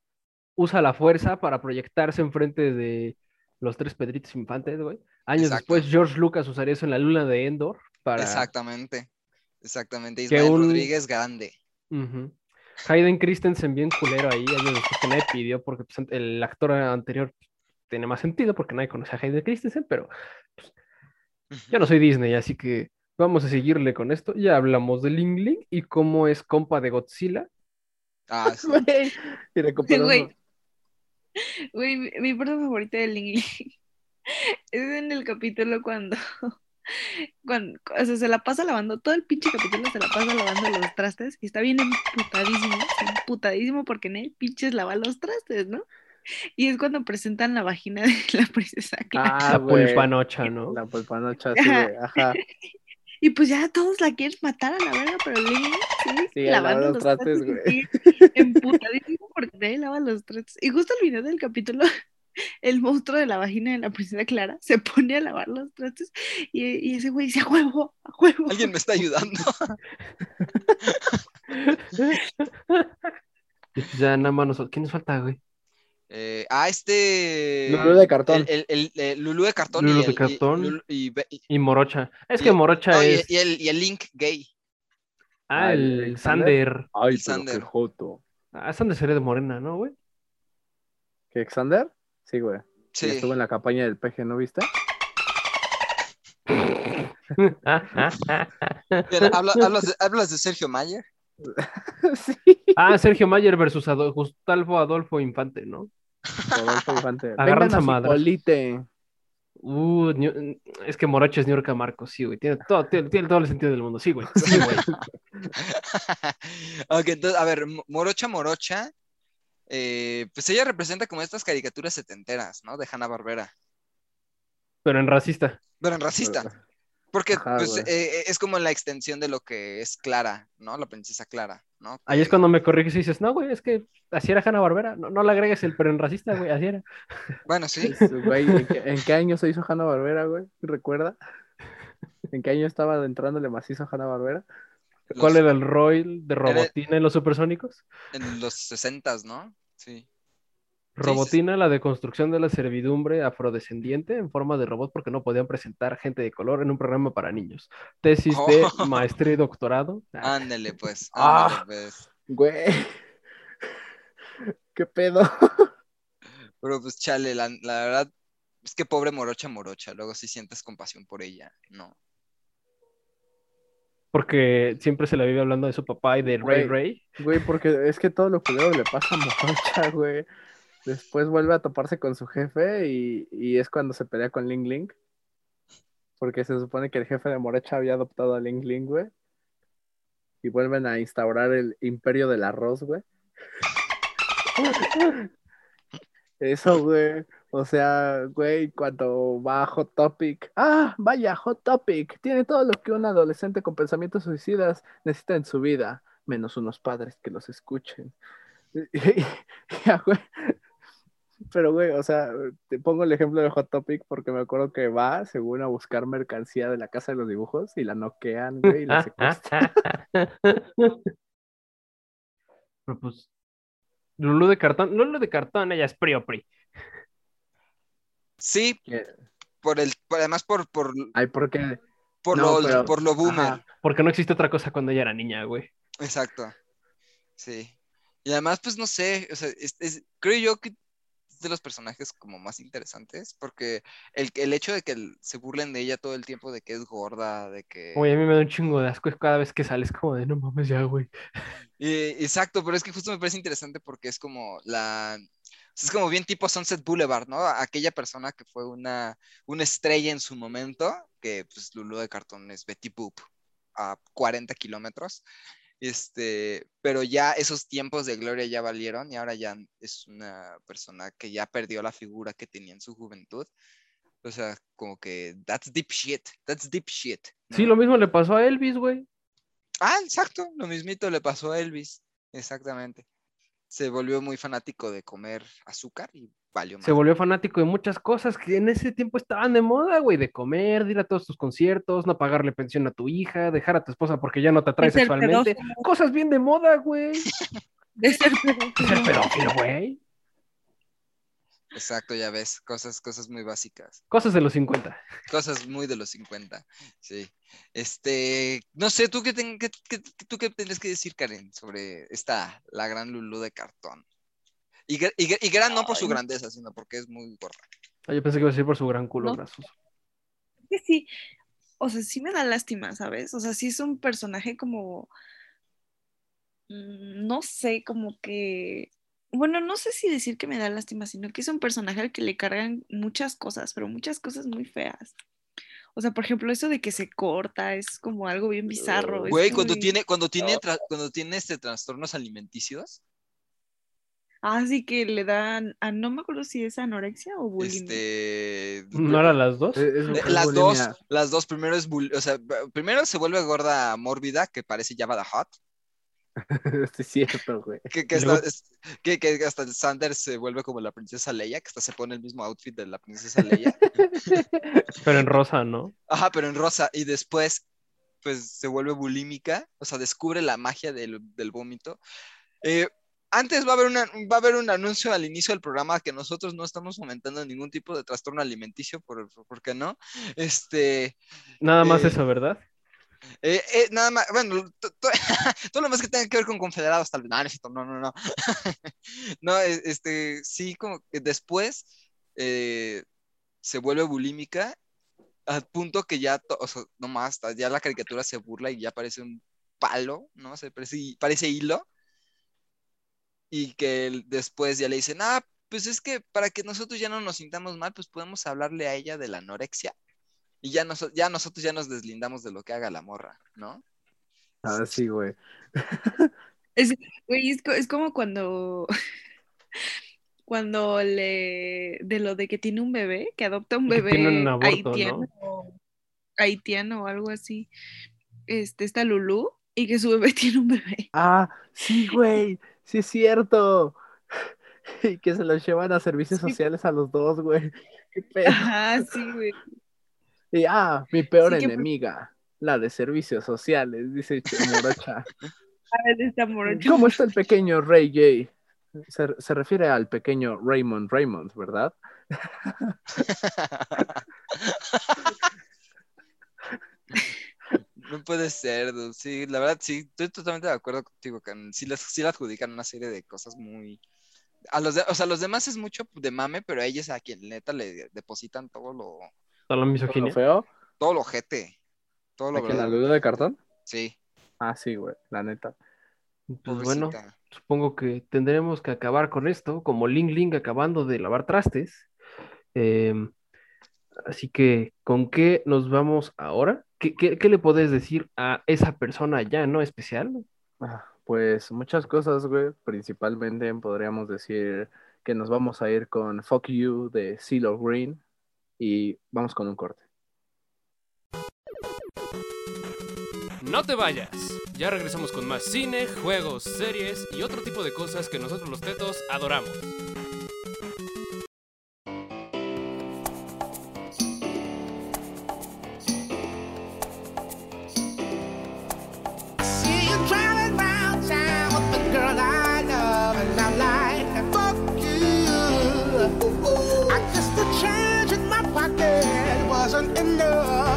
usa la fuerza para proyectarse enfrente de los tres Pedritos Infantes, güey. Años Exacto. después, George Lucas usaría eso en la luna de Endor para... Exactamente, exactamente. Que Ismael un- Rodríguez grande. Hayden Christensen bien culero ahí, que nadie pidió, porque pues, el actor anterior pues, tiene más sentido, porque nadie conoce a Hayden Christensen, pero yo no soy Disney, así que vamos a seguirle con esto. Ya hablamos de Ling Ling y cómo es compa de Godzilla. Ah, sí. Güey. Güey, mi, mi parte favorita de Ling Ling es en el capítulo cuando, cuando, o sea, se la pasa lavando, todo el pinche capítulo se la pasa lavando los trastes y está bien emputadísimo, emputadísimo porque en él pinches lava los trastes, ¿no? Y es cuando presentan la vagina de la princesa Clara. Ah, la pulpanocha, ¿no? La pulpanocha, sí. Ajá. Y pues ya todos la quieren matar a la verga, pero Ling sigue Sigue lavando los trastes, trastes, güey. emputadísimo porque nadie lava los trastes. Y justo al final del capítulo, el monstruo de la vagina de la princesa Clara se pone a lavar los trastes y, y ese güey dice a huevo, a huevo. Alguien me está ayudando. Y pues ya nada más nos... ¿Quién nos falta, güey? Eh, ah, este... Lulú de cartón. El, el, el, Lulú de cartón. Lulú y de y- cartón. Lulú- y, Be- y- Y Morocha. Es Y- que Morocha no, y- es... y el, y el Link gay. Ah, Ah, el. Sander. Ay, El Sander. joto. Ah, Sander sería de morena, ¿no, güey? ¿Que Xander? Sí, güey. Sí. Y Estuvo en la campaña del peje, ¿no viste? De, hablas de Sergio Mayer. sí. ah, Sergio Mayer versus Gustavo Adolfo Infante, ¿no? Rodolfo Infante. Vengan a. Cipolite. Uh, es que Morocha es Niurka Marcos, sí, güey. Tiene todo, tiene, tiene todo el sentido del mundo, sí, güey. Sí, güey. Ok, entonces, a ver, Mo- Morocha Morocha, eh, pues ella representa como estas caricaturas setenteras, ¿no? De Hanna-Barbera, Pero en racista. pero en racista. Porque Ajá, pues, eh, es como la extensión de lo que es Clara, ¿no? La princesa Clara, ¿no? Ahí es cuando me corriges y dices, no, güey, es que así era Hanna Barbera. No, no le agregues el pero en racista, güey, así era. Bueno, sí. Güey, ¿en qué, en qué año se hizo Hanna Barbera, güey? ¿Recuerda? ¿En qué año estaba entrándole macizo a Hanna Barbera? ¿Cuál Los- era el rol de Robotina en los supersónicos? En los sesentas, ¿no? Sí. Robotina, la deconstrucción de la servidumbre afrodescendiente en forma de robot porque no podían presentar gente de color en un programa para niños. Tesis de Oh. maestría y doctorado. Ah, Ándele, pues. Ah. Ándele, pues. Güey. ¿Qué pedo? Pero pues chale, la, la verdad es que pobre Morocha Morocha, luego sí sientes compasión por ella, ¿no? Porque siempre se la vive hablando de su papá y de Ray Güey. Ray. Güey, porque es que todo lo culero le pasa a Morocha, güey. Después vuelve a toparse con su jefe y, y es cuando se pelea con Ling Ling. Porque se supone que el jefe de Morocha había adoptado a Ling Ling, güey. Y vuelven a instaurar el imperio del arroz, güey. Eso, güey. O sea, güey, cuando va a Hot Topic. Ah, vaya, Hot Topic. Tiene todo lo que un adolescente con pensamientos suicidas necesita en su vida, menos unos padres que los escuchen. Ya, güey. Pero, güey, o sea, te pongo el ejemplo de Hot Topic porque me acuerdo que va, según a buscar mercancía de la casa de los dibujos y la noquean, güey, y la secuestran. Pero pues, Lulu de cartón, Lulu de cartón, ella es Pri Pri. Sí, por el, por- además por, por, Ay, porque. por, No, lo, pero- por lo boomer. ajá. Porque no existe otra cosa cuando ella era niña, güey. Exacto. Sí. Y además, pues no sé, o sea, es- es- creo yo que es de los personajes como más interesantes, porque el, el hecho de que el- se burlen de ella todo el tiempo, de que es gorda, de que... Oye, a mí me da un chingo de asco cada vez que sales como de no mames ya, güey. Eh, exacto, pero es que justo me parece interesante porque es como la... Es como bien tipo Sunset Boulevard, ¿no? Aquella persona que fue una, una estrella en su momento, que pues Lulu de cartón es Betty Boop a 40 kilómetros. Este, pero ya esos tiempos de gloria ya valieron y ahora ya es una persona que ya perdió la figura que tenía en su juventud. O sea, como que that's deep shit, that's deep shit. Sí, lo mismo le pasó a Elvis, güey. Ah, exacto, lo mismito le pasó a Elvis, exactamente. Se volvió muy fanático de comer azúcar y valió Se volvió fanático de muchas cosas que en ese tiempo estaban de moda, güey, de comer, de ir a todos tus conciertos, no pagarle pensión a tu hija, dejar a tu esposa porque ya no te atrae sexualmente. pedófilo. Cosas bien de moda, güey. De ser De ser pedófilo, güey. Exacto, ya ves, cosas, cosas muy básicas, Cosas de los 50. cosas muy de los 50, sí. Este, no sé, ¿tú qué, ten- qué- qué- tú qué tendrías que decir, Karen, sobre esta, la gran Lulú de cartón? Y, y y gran no por su grandeza, sino porque es muy gorda. Ah, Yo pensé que iba a decir por su gran culo No. grasoso. que sí, o sea, sí me da lástima, ¿sabes? O sea, sí es un personaje como, mm, no sé, como que, bueno, no sé si decir que me da lástima, sino que es un personaje al que le cargan muchas cosas, pero muchas cosas muy feas. O sea, por ejemplo, eso de que se corta es como algo bien bizarro. Güey, cuando muy- tiene, cuando tiene, cuando tiene este trastornos alimenticios, Ah, sí que le dan, a, no me acuerdo si es anorexia o bulimia. este, ¿No eran las dos? Es- es- Eh, Las bulimia. dos, las dos, primero es, bul- o sea, primero se vuelve gorda mórbida, que parece Java the Hot, Sí, es cierto, güey. que, que, hasta, es- que, que hasta Sanders se vuelve como la princesa Leia, que hasta se pone el mismo outfit de la princesa Leia, Pero en rosa, ¿no? ajá, pero en rosa, y después, pues, se vuelve bulímica, o sea, descubre la magia del, del vómito. Eh, antes va a, haber una, va a haber un anuncio al inicio del programa que nosotros no estamos fomentando ningún tipo de trastorno alimenticio, por, por qué no? Este, Nada más Eh, eso, ¿verdad? Eh, eh, nada más, bueno, to- to- todo lo más que tenga que ver con confederados, tal vez. No, no, no, no, no. no, eh, este, sí, como que después eh, se vuelve bulímica al punto que ya, o sea, no más, ta- ya la caricatura se burla y ya parece un palo, ¿no? Se parece, parece hilo. Y que después ya le dicen, ah, pues es que para que nosotros ya no nos sintamos mal, pues podemos hablarle a ella de la anorexia y ya, noso- ya nosotros ya nos deslindamos de lo que haga la morra, ¿no? Ah, sí, güey. Es, güey, es, es como cuando, cuando le, de lo de que tiene un bebé, que adopta un bebé tiene un aborto, haitiano, ¿no? o- haitiano o algo así, este, está Lulú, y que su bebé tiene un bebé. Ah, sí, güey. Sí es cierto. Y que se los llevan a servicios Sí. sociales a los dos, güey. Qué pedo. Ajá, sí, güey. Y ah, mi peor Sí, que- enemiga, la de servicios sociales, dice Ch- Morocha. A ver, está. ¿Cómo está el pequeño Ray Gay? Se, se refiere al pequeño Raymond Raymond, ¿verdad? No puede ser, dude. Sí, la verdad, sí, estoy totalmente de acuerdo contigo, Can. Sí, les, sí le adjudican una serie de cosas muy... A los de- o sea, a los demás es mucho de mame, pero a ella es a quien neta le depositan todo lo, Toda la ¿Todo misoginia. feo? todo lo jete, todo lo ¿Aquí en la duda de cartón? Sí, Ah, sí, güey, la neta. Pues bueno, supongo que tendremos que acabar con esto, como Ling Ling acabando de lavar trastes. Em, así que, ¿con qué nos vamos ahora? ¿Qué, qué- qué le podés decir a esa persona ya, no especial? Ah, Pues muchas cosas, güey. Principalmente podríamos decir que nos vamos a ir con Fuck You de CeeLo Green y vamos con un corte. No te vayas. Ya regresamos con más cine, juegos, series y otro tipo de cosas que nosotros los tetos adoramos. Wasn't enough.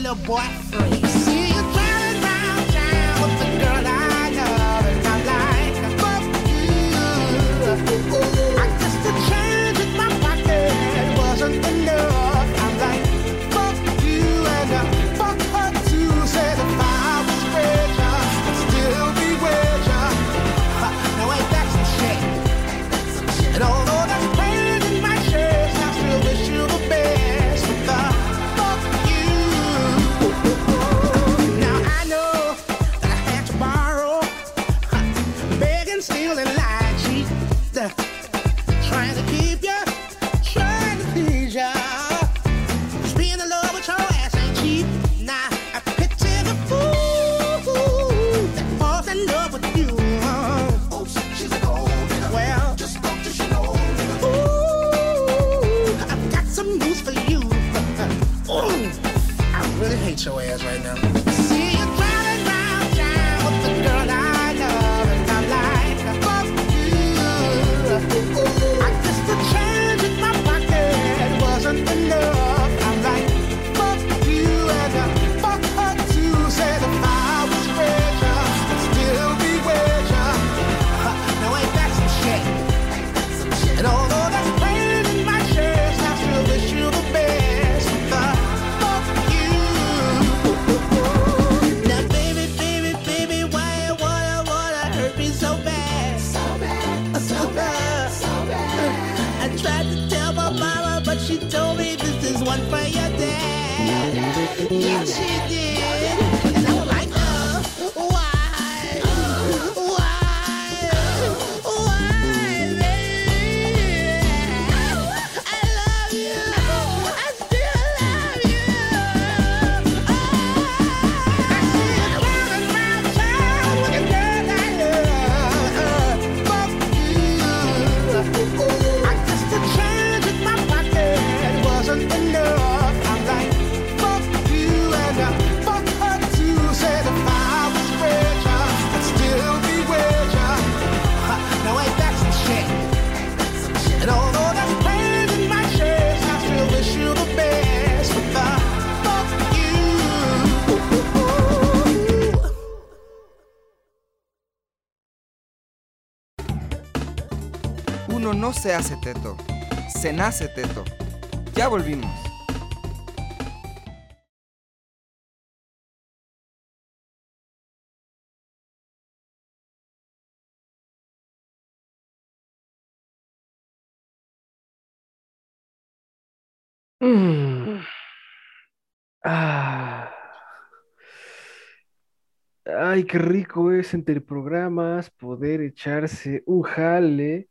Little boy free. Uno no se hace teto, se nace teto. Ya volvimos. Mm. Ah. Ay, qué rico es entre programas poder echarse un jale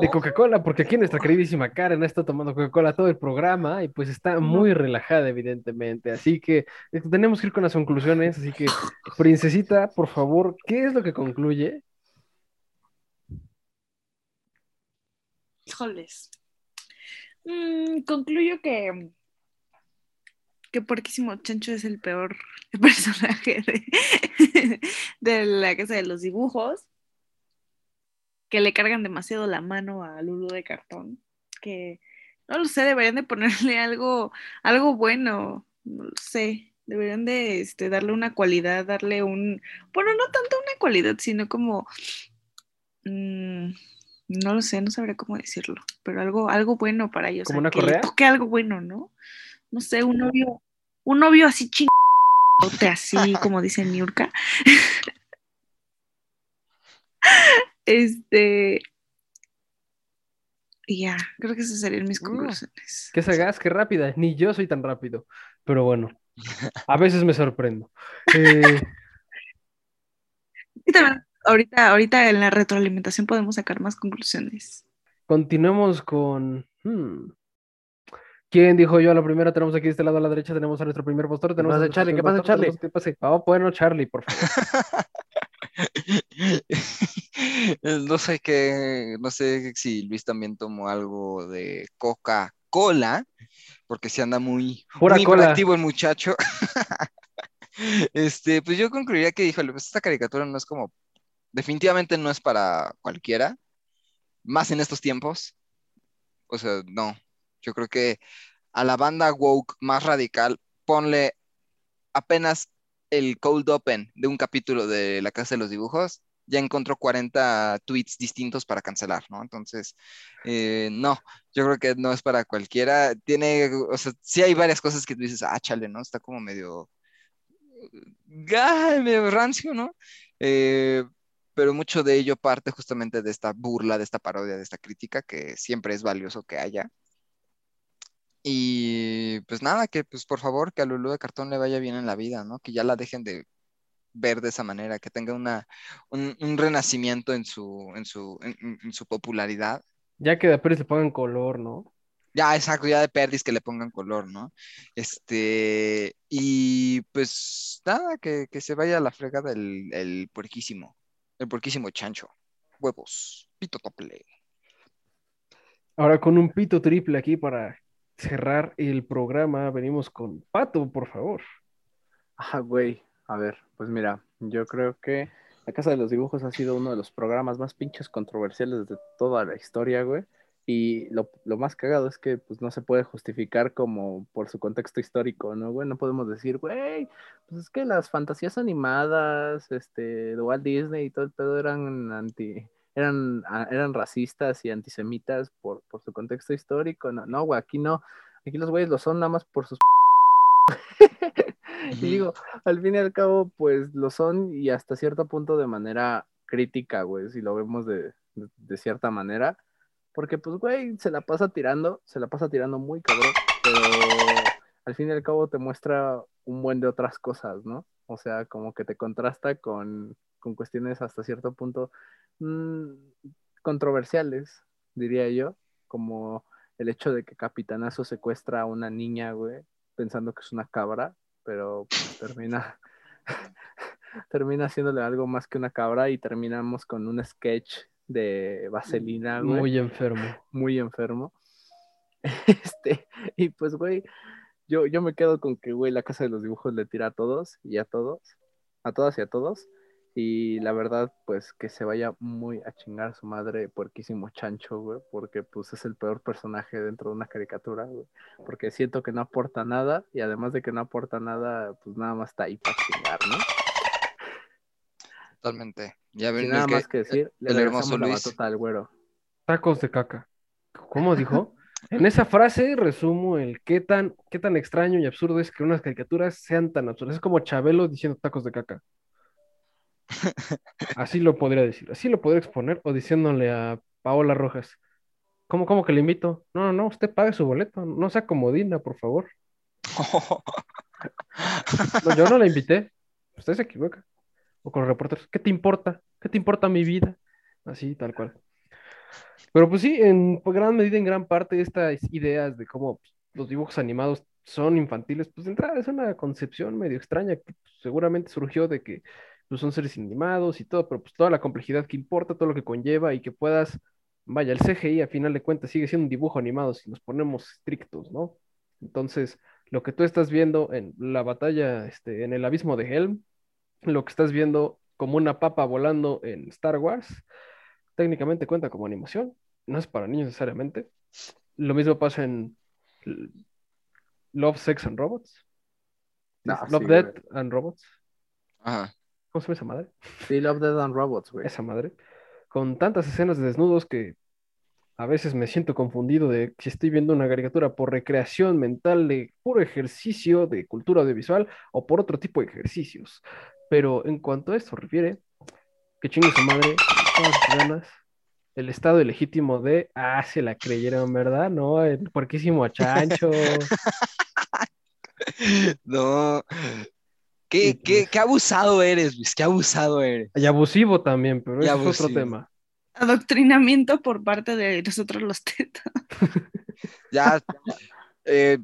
de Coca-Cola, porque aquí nuestra queridísima Karen está tomando Coca-Cola todo el programa y pues está muy relajada, evidentemente. Así que eh, tenemos que ir con las conclusiones. Así que, princesita, por favor, ¿qué es lo que concluye? Híjoles. Mm, concluyo que que Porquísimo Chancho es el peor personaje de, de la casa de los dibujos, que le cargan demasiado la mano a Lulu de cartón, que no lo sé, deberían de ponerle algo, algo bueno, no lo sé, deberían de este, darle una cualidad, darle un, bueno, no tanto una cualidad, sino como, mm, no lo sé, no sabré cómo decirlo, pero algo, algo bueno para ellos. ¿Como o sea, una que le correa? toque algo bueno, ¿no? No sé, un novio, un novio así ching así como dice Niurka. este. Ya, creo que esas serían mis conclusiones. Qué sagaz, qué rápida. Ni yo soy tan rápido. Pero bueno, a veces me sorprendo. Eh, Y también, ahorita, ahorita en la retroalimentación podemos sacar más conclusiones. continuemos con. hmm. ¿Quién dijo yo a la primera? Tenemos aquí de este lado a la derecha, tenemos a nuestro primer postor. Tenemos pasa, a nuestro Charlie? ¿Qué pasa, Charlie? ¿Qué pasa? Vamos, bueno, Charlie, por favor. No sé qué, no sé si Luis también tomó algo de Coca-Cola, porque se anda muy, Pura muy cola. el muchacho. Este, pues yo concluiría que, híjole, pues esta caricatura no es como, definitivamente no es para cualquiera, más en estos tiempos. O sea, no. Yo creo que a la banda woke más radical, ponle apenas el cold open de un capítulo de La Casa de los Dibujos, ya encontró 40 tweets distintos para cancelar, ¿no? Entonces, eh, no, yo creo que no es para cualquiera. Tiene, o sea, sí hay varias cosas que tú dices, ah, chale, ¿no? Está como medio, ay, medio rancio, ¿no? Eh, pero mucho de ello parte justamente de esta burla, de esta parodia, de esta crítica que siempre es valioso que haya. Y pues nada, que pues por favor que a Lulú de cartón le vaya bien en la vida, ¿no? Que ya la dejen de ver de esa manera, que tenga una, un, un renacimiento en su, en su, en, su popularidad. Ya que de Pérez le pongan color, ¿no? Ya, exacto, ya de perdis que le pongan color, ¿no? Este, y pues nada, que, que se vaya a la fregada el, el puerquísimo, el puerquísimo chancho. Huevos, pito tople. Ahora con un pito triple aquí para cerrar el programa, venimos con Pato, por favor. Ah, güey. A ver, pues mira, yo creo que La Casa de los Dibujos ha sido uno de los programas más pinches controversiales de toda la historia, güey. Y lo, más cagado es que pues no se puede justificar como por su contexto histórico, ¿no, güey? No podemos decir, güey, pues es que las fantasías animadas, este, Walt Disney y todo el pedo eran anti, eran, ah, eran racistas y antisemitas por, por su contexto histórico. No, no, güey, aquí no. Aquí los güeyes lo son nada más por sus y digo, al fin y al cabo, pues lo son y hasta cierto punto de manera crítica, güey, si lo vemos de, de- de cierta manera. Porque, pues, güey, se la pasa tirando, se la pasa tirando muy cabrón, pero al fin y al cabo te muestra un buen de otras cosas, ¿no? O sea, como que te contrasta con, con cuestiones hasta cierto punto mm, controversiales, diría yo, como el hecho de que Capitanazo secuestra a una niña, güey, pensando que es una cabra, pero pues, termina termina haciéndole algo más que una cabra y terminamos con un sketch de vaselina, güey, Muy enfermo. muy enfermo. Este, y pues, güey, yo, yo me quedo con que, güey, la casa de los dibujos le tira a todos y a todos, a todas y a todos. Y la verdad, pues que se vaya muy a chingar su madre, puerquísimo chancho, güey, porque pues es el peor personaje dentro de una caricatura, güey. Porque siento que no aporta nada y además de que no aporta nada, pues nada más está ahí para chingar, ¿no? Totalmente. Ya ven nada que- más que decir, le el hermoso la Luis. al güero. Tacos de caca. ¿Cómo dijo? En esa frase resumo el qué tan, qué tan extraño y absurdo es que unas caricaturas sean tan absurdas. Es como Chabelo diciendo tacos de caca. Así lo podría decir, así lo podría exponer o diciéndole a Paola Rojas. ¿Cómo, cómo que le invito? No, no, no, usted pague su boleto, no sea comodina, por favor. No, yo no la invité. Usted se equivoca. O con los reporteros. ¿Qué te importa? ¿Qué te importa mi vida? Así, tal cual. Pero pues sí, en gran medida, en gran parte, estas ideas de cómo los dibujos animados son infantiles, pues de entrada es una concepción medio extraña que seguramente surgió de que pues, son seres animados y todo, pero pues toda la complejidad que importa, todo lo que conlleva y que puedas, vaya, el CGI a final de cuentas sigue siendo un dibujo animado si nos ponemos estrictos, ¿no? Entonces, lo que tú estás viendo en la batalla, este, en el abismo de Helm, lo que estás viendo como una papa volando en Star Wars, técnicamente cuenta como animación, no es para niños necesariamente. Lo mismo pasa en Love, Sex and Robots. No, Love, sí, Death and Robots. Ajá. ¿Cómo se llama esa madre? Sí, Love, Death and Robots, güey. Esa madre. Con tantas escenas de desnudos que a veces me siento confundido de si estoy viendo una caricatura por recreación mental de puro ejercicio de cultura audiovisual o por otro tipo de ejercicios. Pero en cuanto a esto refiere, que chingue su madre, todas sus ganas, el estado ilegítimo de, ah, se la creyeron, ¿verdad? No, el puerquísimo chancho. No. ¿Qué, qué, pues- qué abusado eres, Luis, qué abusado eres. Y abusivo también, pero ese es otro tema. Adoctrinamiento por parte de nosotros los tetas. Ya, eh,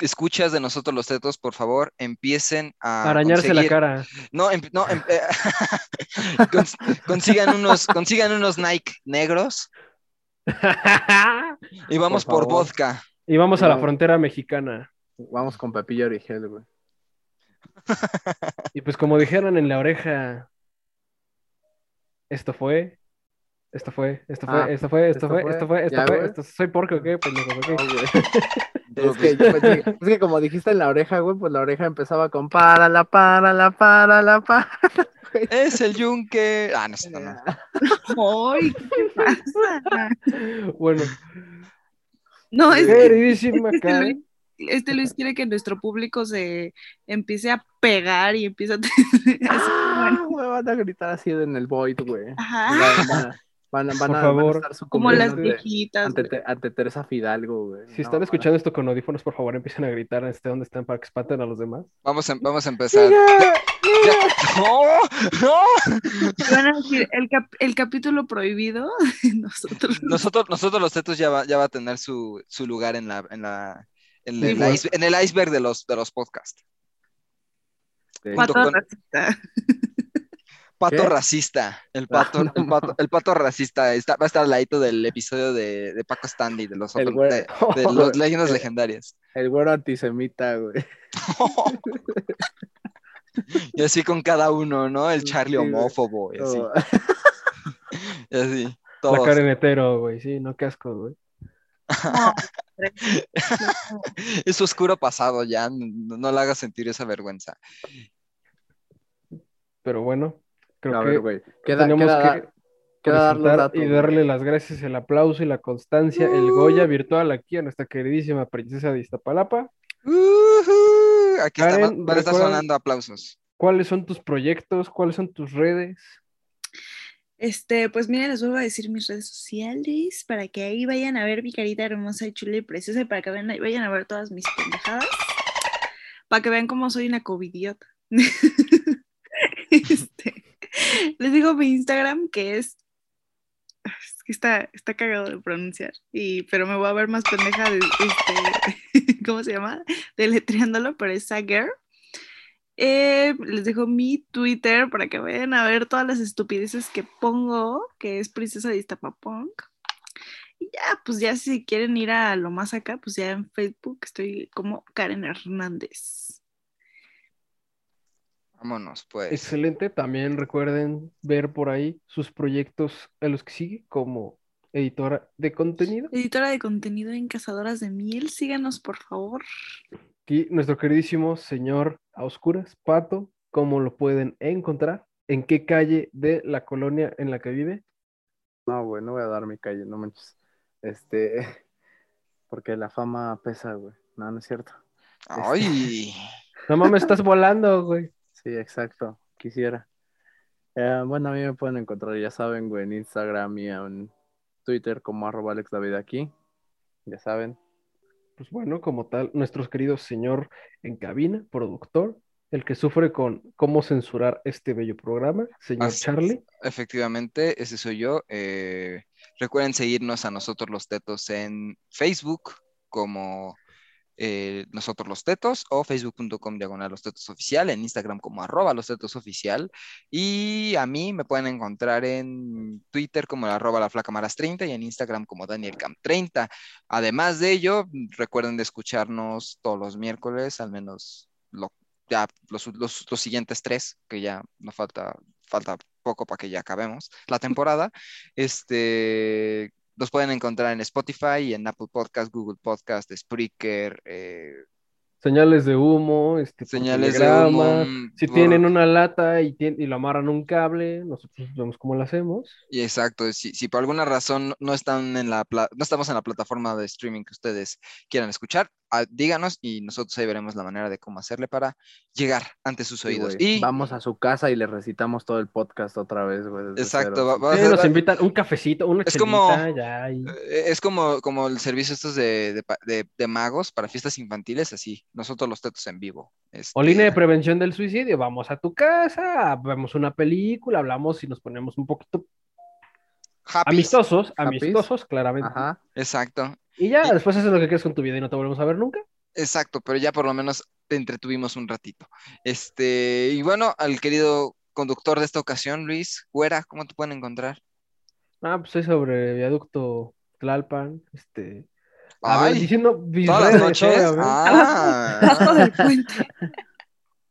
escuchas de nosotros los tetos, por favor, empiecen a Arañarse la cara. No, em- no, em- eh, cons- consigan unos, consigan unos Nike negros y vamos por, vodka. Y vamos a la frontera mexicana. Vamos con Pepillo Origel, güey. Y pues como dijeron en la oreja, esto fue, esto fue, esto fue, Ah, esto fue, esto esto fue, fue, esto fue, esto fue, esto soy porco, ¿qué? ¿qué? No, güey. Es que, es como dijiste en la oreja, güey, pues la oreja empezaba con para la para la para la para. Es el yunque. Ah, no sé, no, no. ¡Ay, qué pasa! Bueno, No, es que queridísima este Luis quiere que nuestro público se empiece a pegar y empiece a Ah, güey, van a gritar así en el void, güey. Ajá. Van, van a- van, a- van Por a, van a favor. estar como las viejitas. ante, güey. Te- ante Teresa Fidalgo, güey. si No, están escuchando esto con audífonos, por favor, empiecen a gritar este donde están para que espanten a los demás. Vamos a, vamos a empezar. ¡No! ¡No! Van a decir el, cap- el capítulo prohibido de nosotros. Nosotros, nosotros los tetos ya va, ya va a tener su, su lugar en la, en la, en Sí, el, güey. ice- en el iceberg de los, de los podcasts. Sí. Pato con- racista. Pato ¿Qué? racista. El pato, no el pato, el pato racista está, va a estar al ladito del episodio de, de Paco Stanley, de los otros, de, de los leyendas legendarias. El güero antisemita, güey. Y así con cada uno, ¿no? El Charlie homófobo y así. Oh, Y así. La Todos. Karen hetero, güey, sí, no qué asco, güey. No, Es su oscuro pasado ya. No, no le hagas sentir esa vergüenza. Pero bueno, creo a que ver, güey. Queda, tenemos queda, que queda y darle las gracias, el aplauso y la constancia, el Goya virtual aquí a nuestra queridísima princesa de Iztapalapa. Ujú, Aquí está, Karen, van a estar recuerda- sonando aplausos. ¿Cuáles son tus proyectos? ¿Cuáles son tus redes? Este, pues miren, les vuelvo a decir mis redes sociales para que ahí vayan a ver mi carita hermosa y chula y preciosa y para que vayan, vayan a ver todas mis pendejadas. Para que vean cómo soy una covidiota. Este, les digo mi Instagram que es. Es que está, está cagado de pronunciar. Y, pero me voy a ver más pendeja de este. ¿Cómo se llama? Deletreándolo, pero es Sager. Eh, les dejo mi Twitter para que vayan a ver todas las estupideces que pongo, que es Princesa de Iztapapunk. Y ya, pues ya si quieren ir a lo más acá, pues ya en Facebook estoy como Karen Hernández. Vámonos, pues. Excelente. También recuerden ver por ahí sus proyectos a los que sigue como editora de contenido. Editora de contenido en Cazadoras de Miel, síganos por favor. Aquí nuestro queridísimo señor a oscuras, Pato, ¿cómo lo pueden encontrar? ¿En qué calle de la colonia en la que vive? No, güey, no voy a dar mi calle, no manches. Este, porque la fama pesa, güey. No, no es cierto. Ay, No mames, estás volando, güey. Sí, exacto. Quisiera. Eh, bueno, a mí me pueden encontrar, ya saben, güey, en Instagram y en Twitter como arroba Alex David aquí. Ya saben. Pues bueno, como tal, nuestro querido señor en cabina, productor, el que sufre con cómo censurar este bello programa, señor Así es. Charlie. efectivamente, ese soy yo. Eh, recuerden seguirnos a nosotros los tetos en Facebook como eh, nosotros los tetos o facebook.com diagonal los tetos oficial, en Instagram como arroba los tetos oficial y a mí me pueden encontrar en Twitter como arroba la flaca maras 30 y en Instagram como Daniel Cam 30. Además de ello, recuerden de escucharnos todos los miércoles, al menos ya los, los- los siguientes tres, que ya nos falta, falta poco para que ya acabemos la temporada. Este, los pueden encontrar en Spotify y en Apple Podcast, Google Podcast, Spreaker, eh, Señales de humo, este, señales de humo. Si tienen una lata y, y lo amarran un cable, nosotros vemos cómo lo hacemos. Y exacto, si, si por alguna razón no están en la no estamos en la plataforma de streaming que ustedes quieran escuchar, díganos y nosotros ahí veremos la manera de cómo hacerle para llegar ante sus oídos. y Vamos a su casa y le recitamos todo el podcast otra vez, güey. Exacto, va- va Sí, nos invitan un cafecito, una Es como- ya, y- Eh, Es como, como el servicio estos de, de- de magos para fiestas infantiles, así, nosotros los tetos en vivo. Este, O línea de prevención del suicidio, vamos a tu casa, vemos una película, hablamos y nos ponemos un poquito happy. amistosos, Happy. amistosos, claramente. Ajá. Exacto, Y ya Y- después haces lo que quieras con tu vida y no te volvemos a ver nunca. exacto, pero ya por lo menos te entretuvimos un ratito. Este, y bueno, al querido conductor de esta ocasión, Luis, Güera, ¿cómo te pueden encontrar? Ah, pues soy sobre viaducto Tlalpan, este. A ver, Ay, diciendo mis todas las noches. Ah, del puente.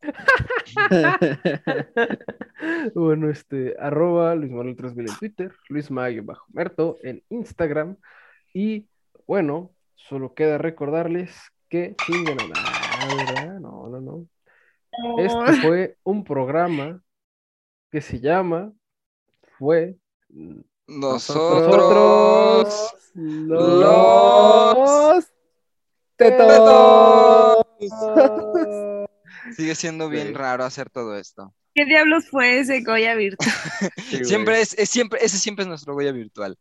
Bueno, este, arroba Luis Manuel 3000 en Twitter, Luis bajo Merto en Instagram. Y bueno, solo queda recordarles que chinguen a la madre, No, no, no. Este fue un programa que se llama Fue nosotros, los tetos. sigue siendo bien Sí. raro hacer todo esto. ¿Qué diablos fue ese Goya virtual? Sí. Siempre es, es siempre, ese siempre es nuestro Goya virtual.